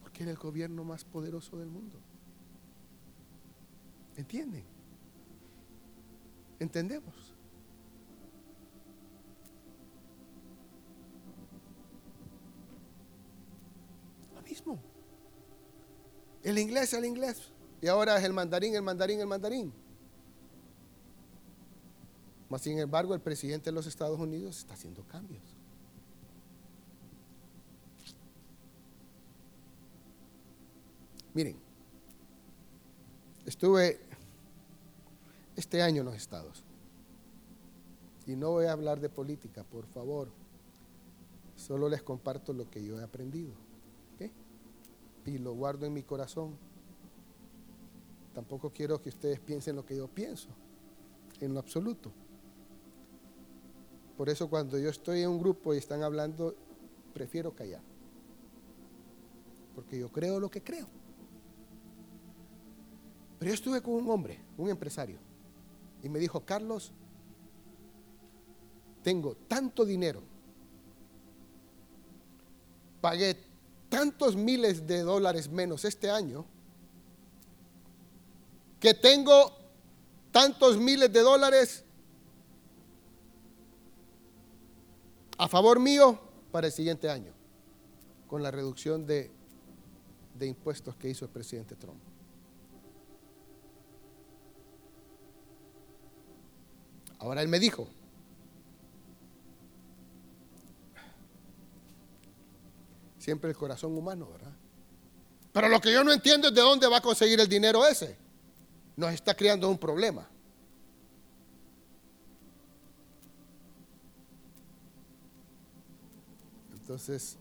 Porque era el gobierno más poderoso del mundo. ¿Entienden? ¿Entendemos? El inglés, el inglés. Y ahora es el mandarín, el mandarín, el mandarín. Mas sin embargo, el presidente de los Estados Unidos está haciendo cambios. Miren, estuve este año en los estados. Y no voy a hablar de política, por favor. Solo les comparto lo que yo he aprendido. Y lo guardo en mi corazón. Tampoco quiero que ustedes piensen lo que yo pienso, en lo absoluto. Por eso cuando yo estoy en un grupo y están hablando, prefiero callar. Porque yo creo lo que creo. Pero yo estuve con un hombre, un empresario, y me dijo, Carlos, tengo tanto dinero, pagué tantos miles de dólares menos este año, que tengo tantos miles de dólares a favor mío para el siguiente año, con la reducción de, de impuestos que hizo el presidente Trump. Ahora él me dijo, siempre el corazón humano, ¿verdad? Pero lo que yo no entiendo es de dónde va a conseguir el dinero ese. Nos está creando un problema. Entonces,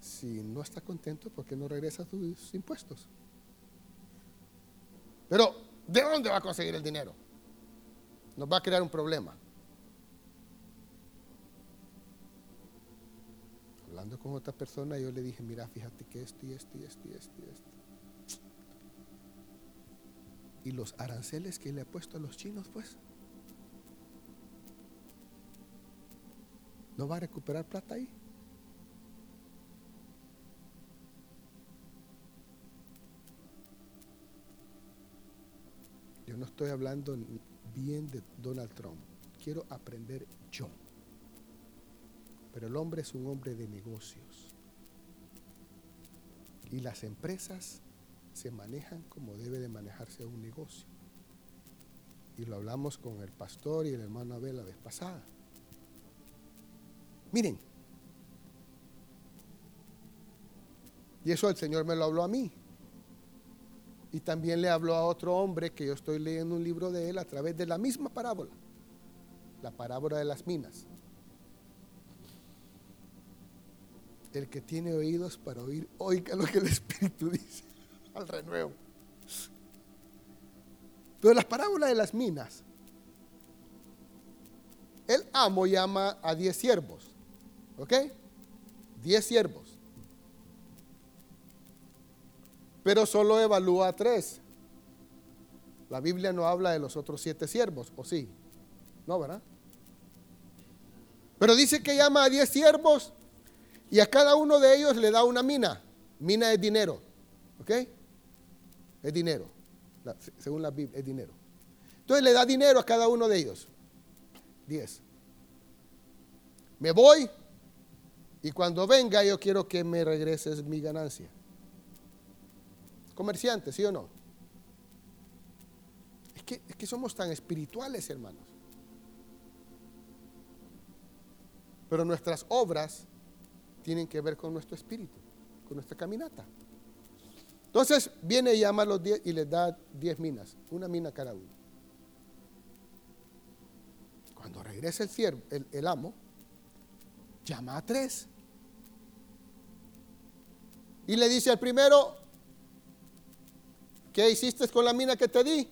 si no está contento, ¿por qué no regresa sus impuestos? Pero, ¿de dónde va a conseguir el dinero? Nos va a crear un problema. Hablando con otra persona, yo le dije, mira, fíjate que esto y esto y esto y esto y esto. Y los aranceles que le ha puesto a los chinos, pues, ¿no va a recuperar plata ahí? Yo no estoy hablando bien de Donald Trump. Quiero aprender yo. Pero el hombre es un hombre de negocios. Y las empresas se manejan como debe de manejarse un negocio. Y lo hablamos con el pastor y el hermano Abel la vez pasada. Miren. Y eso el Señor me lo habló a mí. Y también le habló a otro hombre que yo estoy leyendo un libro de él a través de la misma parábola. La parábola de las minas. El que tiene oídos para oír, oiga lo que el [LAUGHS] Espíritu dice al renuevo. Pero las parábolas de las minas, el amo llama a diez siervos. ¿Ok? Diez siervos. Pero solo evalúa a tres. La Biblia no habla de los otros siete siervos, ¿o sí? No, ¿verdad? Pero dice que llama a diez siervos y a cada uno de ellos le da una mina. Mina es dinero. ¿Ok? Es dinero. según la Biblia, es dinero. Entonces le da dinero a cada uno de ellos. Diez. Me voy, y cuando venga yo quiero que me regreses mi ganancia. Comerciante, ¿sí o no? Es que, es que somos tan espirituales, hermanos. Pero nuestras obras tienen que ver con nuestro espíritu, con nuestra caminata. Entonces viene y llama a los diez y les da diez minas, una mina cada uno. Cuando regresa el, siervo, el amo, llama a tres. Y le dice al primero, ¿qué hiciste con la mina que te di?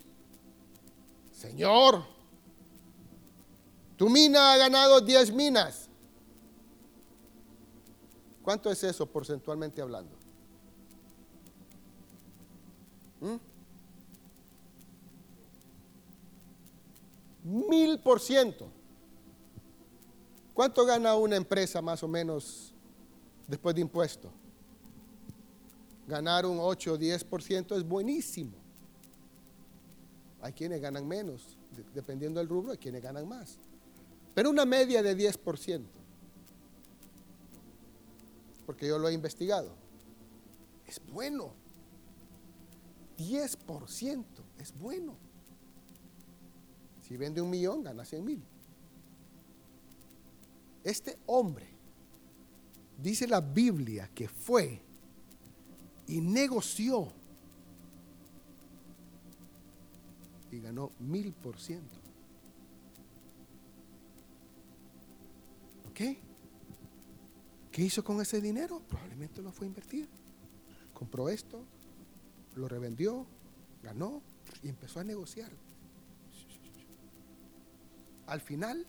Señor, tu mina ha ganado 10 minas. ¿Cuánto es eso porcentualmente hablando? ¿Mm? Mil por ciento. ¿Cuánto gana una empresa más o menos después de impuestos? Ganar un 8 o 10% es buenísimo. Hay quienes ganan menos, dependiendo del rubro, hay quienes ganan más. Pero una media de 10%, porque yo lo he investigado, es bueno. 10% es bueno. Si vende un millón, gana 100 mil. Este hombre, dice la Biblia, que fue y negoció y ganó mil por ciento. ¿Ok? ¿Qué hizo con ese dinero? Probablemente lo fue a invertir. Compró esto, lo revendió, ganó y empezó a negociar. Al final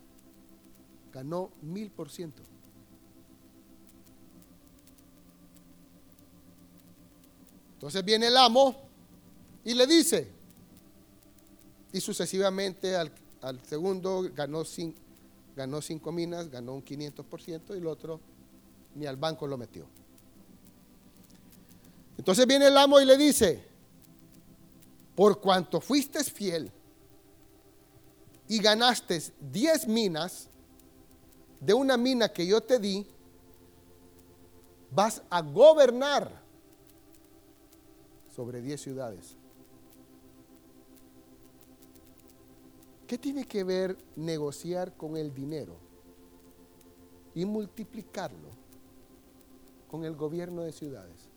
ganó mil por ciento. Entonces viene el amo y le dice, y sucesivamente al, segundo ganó, ganó cinco minas, ganó un 500% y el otro ni al banco lo metió. Entonces viene el amo y le dice, por cuanto fuiste fiel y ganaste 10 minas de una mina que yo te di, vas a gobernar sobre 10 ciudades. ¿Qué tiene que ver negociar con el dinero y multiplicarlo con el gobierno de ciudades?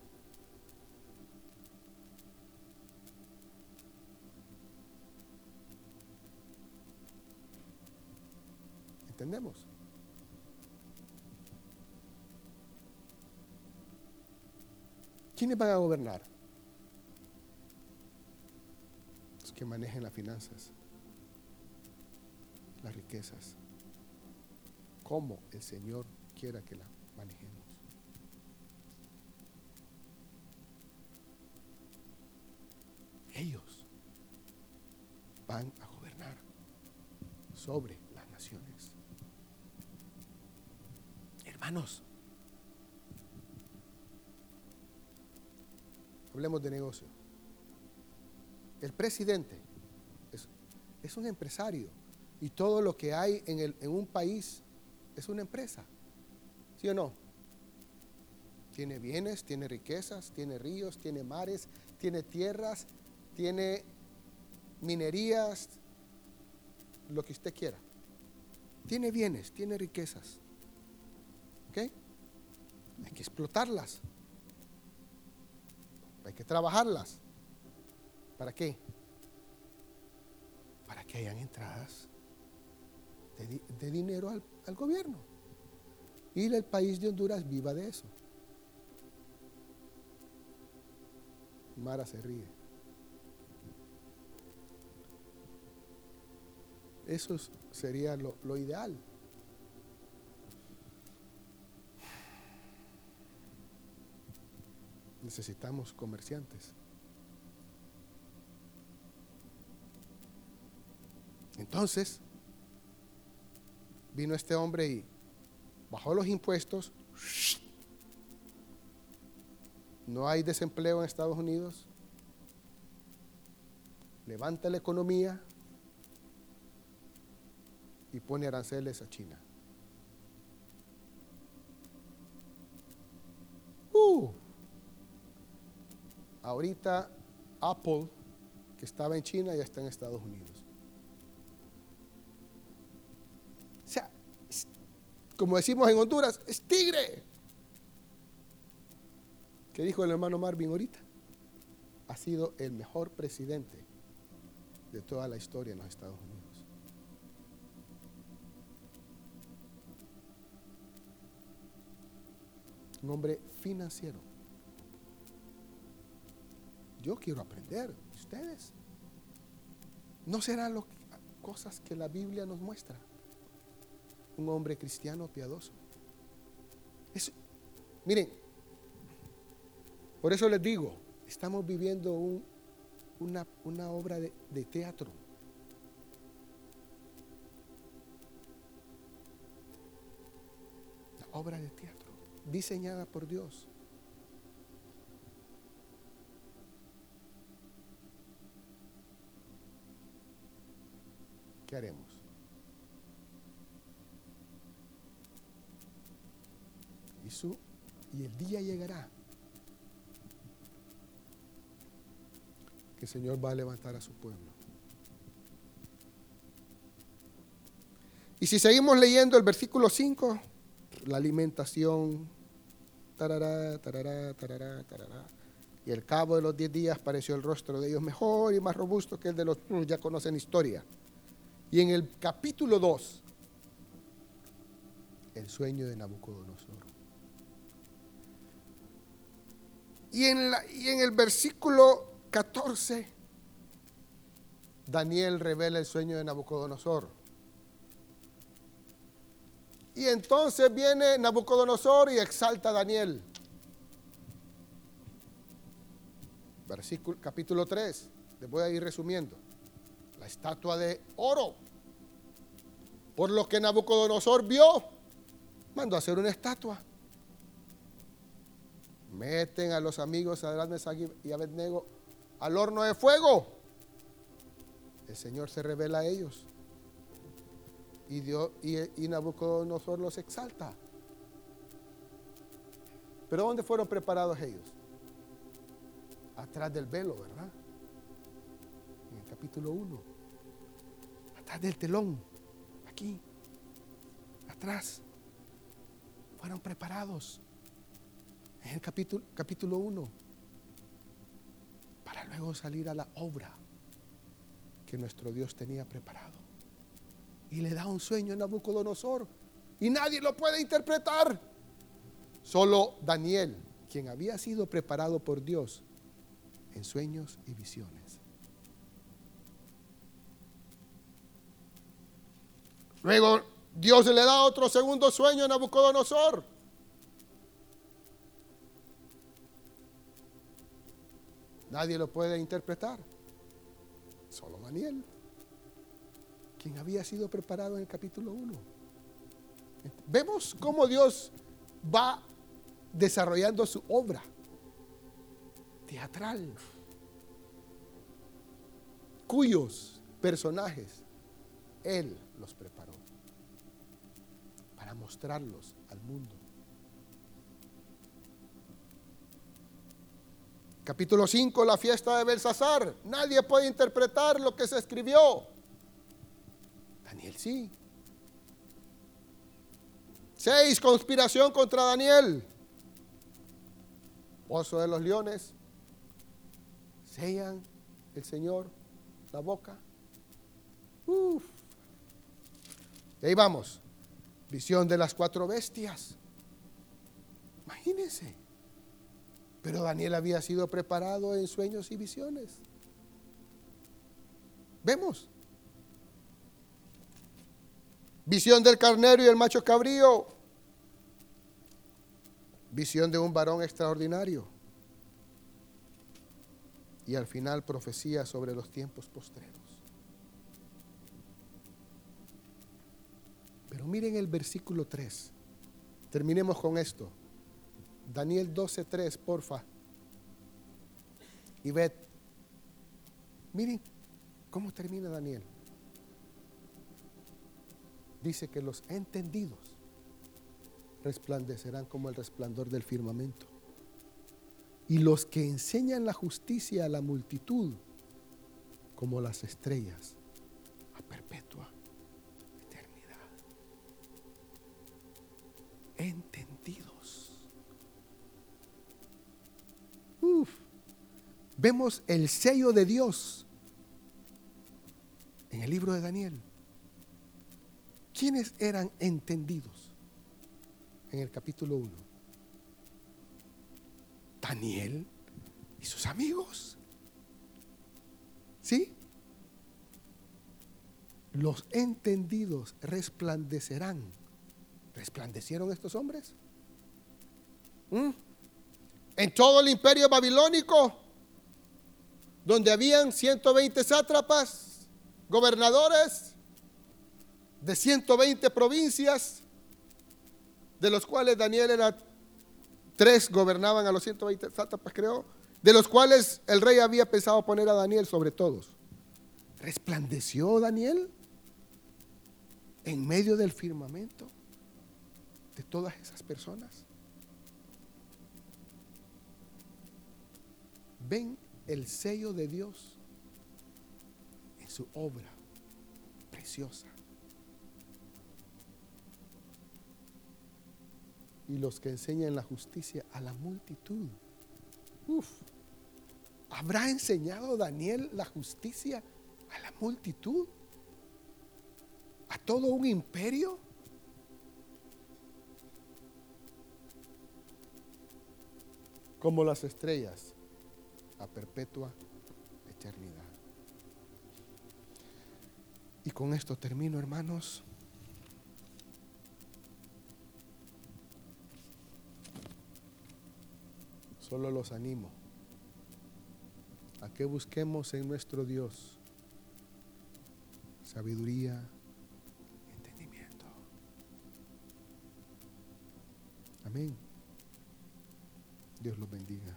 ¿Entendemos? ¿Quiénes van a gobernar? que manejen las finanzas, las riquezas, como el Señor quiera que las manejemos. Ellos van a gobernar sobre las naciones. Hermanos, hablemos de negocio. El presidente es, un empresario y todo lo que hay en, en un país es una empresa. ¿Sí o no? Tiene bienes, tiene riquezas, tiene ríos, tiene mares, tiene tierras, tiene minerías, lo que usted quiera. Tiene bienes, tiene riquezas. ¿Ok? Hay que explotarlas. Hay que trabajarlas. ¿Para qué? Para que hayan entradas de, dinero al, al gobierno. Y el país de Honduras viva de eso. Mara se ríe. Eso sería lo, ideal. Necesitamos comerciantes. Entonces, vino este hombre y bajó los impuestos. No hay desempleo en Estados Unidos. Levanta la economía y pone aranceles a China. Uh, ahorita Apple, que estaba en China, ya está en Estados Unidos. como decimos en Honduras, es tigre. ¿Qué dijo el hermano Marvin ahorita? Ha sido el mejor presidente de toda la historia en los Estados Unidos. Un hombre financiero. Yo quiero aprender, ustedes. ¿No serán las cosas que la Biblia nos muestra? un hombre cristiano piadoso. miren, por eso les digo, estamos viviendo una, una, obra de, de teatro. La obra de teatro, diseñada por Dios. ¿Qué haremos? Y su y el día llegará que el Señor va a levantar a su pueblo. Y si seguimos leyendo el versículo 5, la alimentación, tarará, tarará, tarará, tarará. Y al cabo de los diez días pareció el rostro de ellos mejor y más robusto que el de los ya conocen historia. Y en el capítulo 2, el sueño de Nabucodonosor. Y en, la, y en el versículo 14, Daniel revela el sueño de Nabucodonosor. Y entonces viene Nabucodonosor y exalta a Daniel. Versículo, capítulo 3, les voy a ir resumiendo. La estatua de oro. Por lo que Nabucodonosor vio, mandó a hacer una estatua. Meten a los amigos de y Abednego al horno de fuego. El Señor se revela a ellos. Y, Dios, y, Nabucodonosor los exalta. Pero ¿dónde fueron preparados ellos? Atrás del velo, ¿verdad? En el capítulo 1. Atrás del telón. Aquí. Atrás. Fueron preparados. En el capítulo, capítulo 1 para luego salir a la obra que nuestro Dios tenía preparado. Y le da un sueño a Nabucodonosor y nadie lo puede interpretar. Solo Daniel, quien había sido preparado por Dios en sueños y visiones. Luego Dios le da otro segundo sueño a Nabucodonosor. Nadie lo puede interpretar. Solo Daniel, quien había sido preparado en el capítulo 1. Vemos cómo Dios va desarrollando su obra teatral, cuyos personajes Él los preparó para mostrarlos al mundo. Capítulo 5, la fiesta de Belsasar. Nadie puede interpretar lo que se escribió. Sí. 6, conspiración contra Daniel. Pozo de los leones. Sellan el Señor la boca. Uf. Y ahí vamos. Visión de las cuatro bestias. Imagínense. Pero Daniel había sido preparado en sueños y visiones. Vemos. Visión del carnero y el macho cabrío. Visión de un varón extraordinario. Y al final profecía sobre los tiempos postreros. Pero miren el versículo 3. Terminemos con esto. Daniel 12:3, porfa. Y ved, miren cómo termina Daniel. Dice que los entendidos resplandecerán como el resplandor del firmamento. Y los que enseñan la justicia a la multitud como las estrellas a perpetua eternidad. Entendidos. Vemos el sello de Dios en el libro de Daniel. ¿Quiénes eran entendidos en el capítulo 1? Daniel y sus amigos. ¿Sí? Los entendidos resplandecerán. ¿Resplandecieron estos hombres? ¿Mm? en todo el imperio babilónico, donde habían 120 sátrapas, gobernadores de 120 provincias, de los cuales Daniel era tres gobernaban a los 120 sátrapas, creo, de los cuales el rey había pensado poner a Daniel sobre todos. ¿Resplandeció Daniel? en medio del firmamento de todas esas personas. Ven el sello de Dios en su obra preciosa. Y los que enseñan la justicia a la multitud. Uf. ¿Habrá enseñado Daniel la justicia a la multitud? ¿A todo un imperio? Como las estrellas a perpetua eternidad. Y con esto termino, hermanos. Solo los animo a que busquemos en nuestro Dios sabiduría, entendimiento. Amén. Dios los bendiga.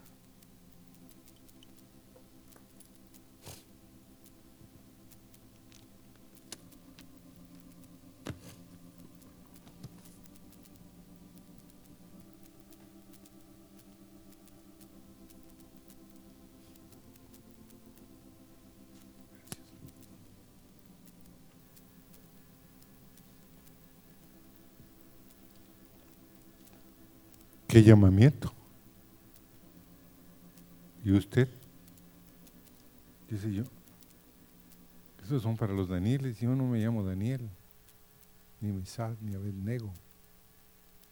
¿Qué llamamiento? ¿Y usted? Dice yo. Esos son para los Danieles. Yo no me llamo Daniel, ni Misal, ni Abednego.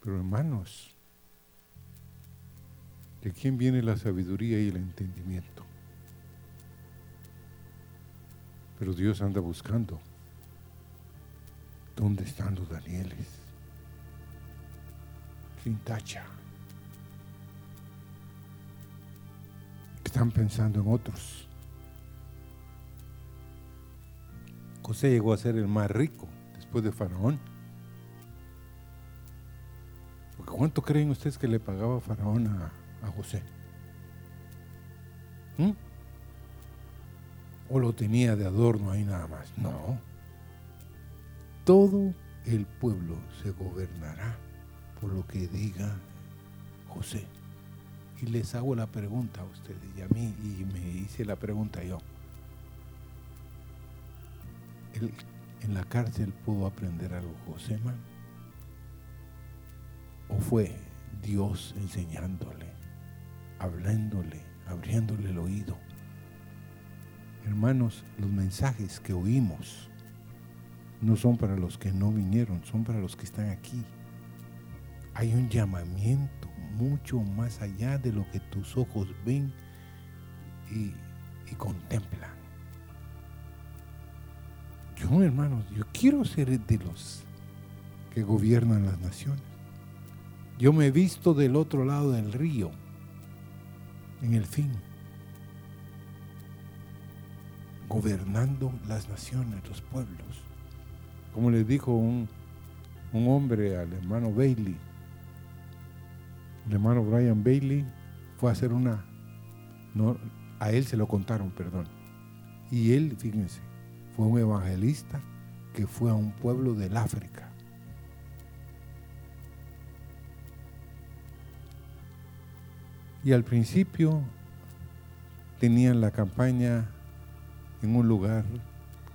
Pero hermanos, ¿de quién viene la sabiduría y el entendimiento? Pero Dios anda buscando. ¿Dónde están los Danieles? Sin están pensando en otros. José llegó a ser el más rico después de Faraón. Porque ¿Cuánto creen ustedes que le pagaba Faraón a, José? ¿Mm? ¿O lo tenía de adorno ahí nada más? No. Todo el pueblo se gobernará por lo que diga José. Y les hago la pregunta a ustedes y a mí, y me hice la pregunta yo. ¿En la cárcel pudo aprender algo José, man? ¿O fue Dios enseñándole, hablándole, abriéndole el oído? Hermanos, los mensajes que oímos no son para los que no vinieron, son para los que están aquí. Hay un llamamiento mucho más allá de lo que tus ojos ven y, contemplan. Yo, hermanos, yo quiero ser de los que gobiernan las naciones. Yo me he visto del otro lado del río, en el fin, gobernando las naciones, los pueblos. Como le dijo un, un hombre al hermano Bailey, el hermano Brian Bailey fue a hacer una, no, a él se lo contaron, perdón. Y él, fíjense, fue un evangelista que fue a un pueblo del África. Y al principio tenían la campaña en un lugar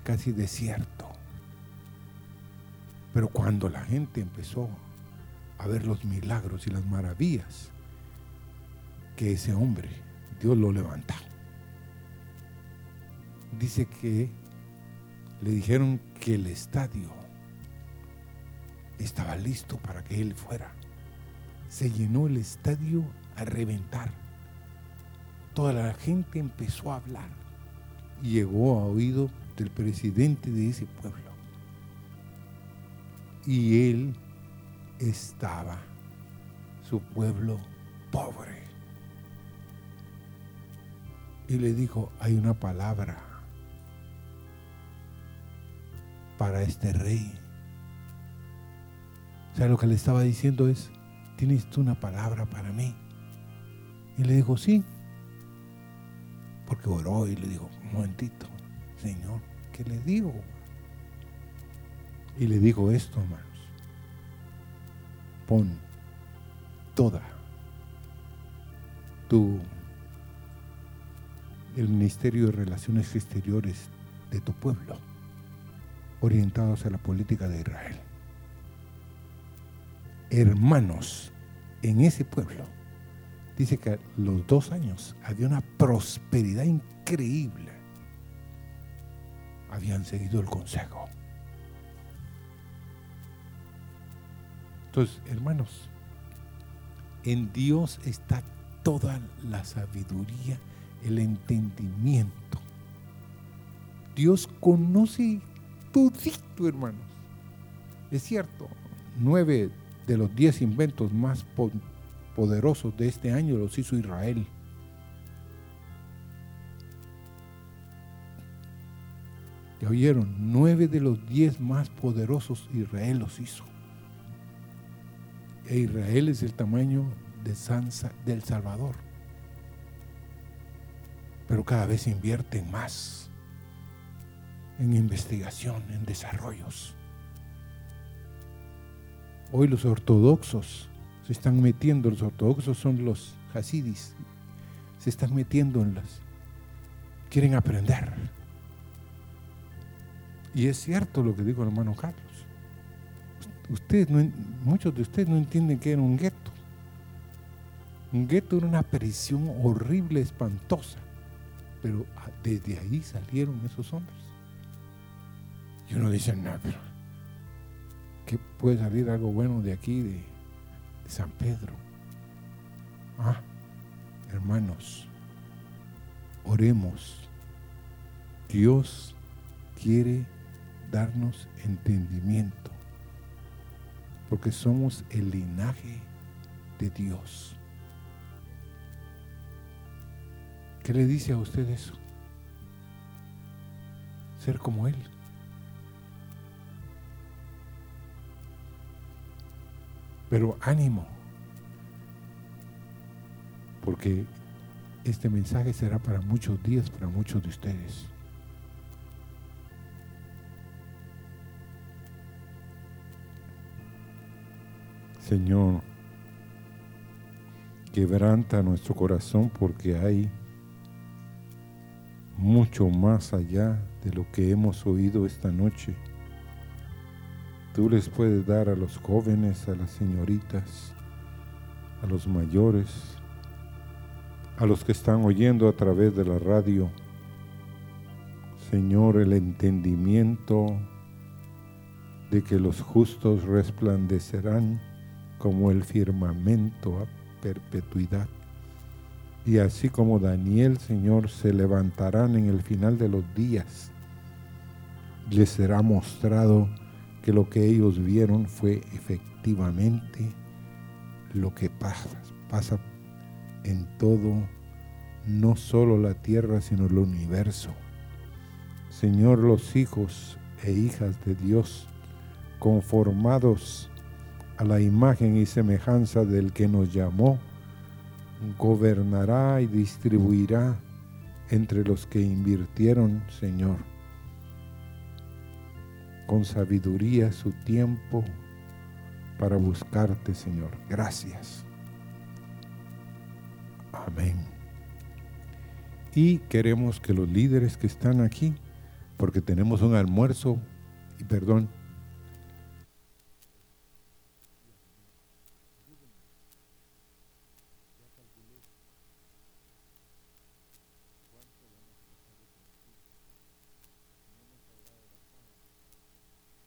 casi desierto. Pero cuando la gente empezó a ver los milagros y las maravillas que ese hombre, Dios lo levantó. Dice que le dijeron que el estadio estaba listo para que él fuera. Se llenó el estadio a reventar. Toda la gente empezó a hablar y llegó a oído del presidente de ese pueblo. Y él estaba su pueblo pobre. Y le dijo, hay una palabra para este rey. O sea, lo que le estaba diciendo es, ¿tienes tú una palabra para mí? Y le dijo, sí. Porque oró y le dijo, un momentito, Señor, ¿qué le digo? Y le dijo esto, hermanos. Pon toda tu el Ministerio de Relaciones Exteriores de tu pueblo orientados a la política de Israel. Hermanos, en ese pueblo, dice que a los dos años había una prosperidad increíble. Habían seguido el consejo. Entonces, hermanos, en Dios está toda la sabiduría, el entendimiento. Dios conoce todito, hermanos. Es cierto, nueve de los diez inventos más poderosos de este año los hizo Israel. ¿Ya oyeron? Nueve de los diez más poderosos Israel los hizo. E Israel es el tamaño de Sansa del Salvador. Pero cada vez invierten más en investigación, en desarrollos. Hoy los ortodoxos se están metiendo, los ortodoxos son los hasidis, se están metiendo en las, quieren aprender. Y es cierto lo que dijo el hermano Carlos ustedes no, muchos de ustedes no entienden que era un gueto. Un gueto era una prisión horrible, espantosa. Pero desde ahí salieron esos hombres. Y uno dice, no, pero ¿qué puede salir algo bueno de aquí, de San Pedro? Ah, hermanos, oremos. Dios quiere darnos entendimiento porque somos el linaje de Dios. ¿Qué le dice a usted eso? Ser como Él. Pero ánimo, porque este mensaje será para muchos días, para muchos de ustedes. Señor, quebranta nuestro corazón porque hay mucho más allá de lo que hemos oído esta noche. Tú les puedes dar a los jóvenes, a las señoritas, a los mayores, a los que están oyendo a través de la radio. Señor, el entendimiento de que los justos resplandecerán como el firmamento a perpetuidad. Y así como Daniel, Señor, se levantarán en el final de los días, les será mostrado que lo que ellos vieron fue efectivamente lo que pasa, pasa en todo, no solo la tierra, sino el universo. Señor, los hijos e hijas de Dios, conformados a la imagen y semejanza del que nos llamó, gobernará y distribuirá entre los que invirtieron, Señor, con sabiduría su tiempo para buscarte, Señor. Gracias. Amén. Y queremos que los líderes que están aquí, porque tenemos un almuerzo, y perdón,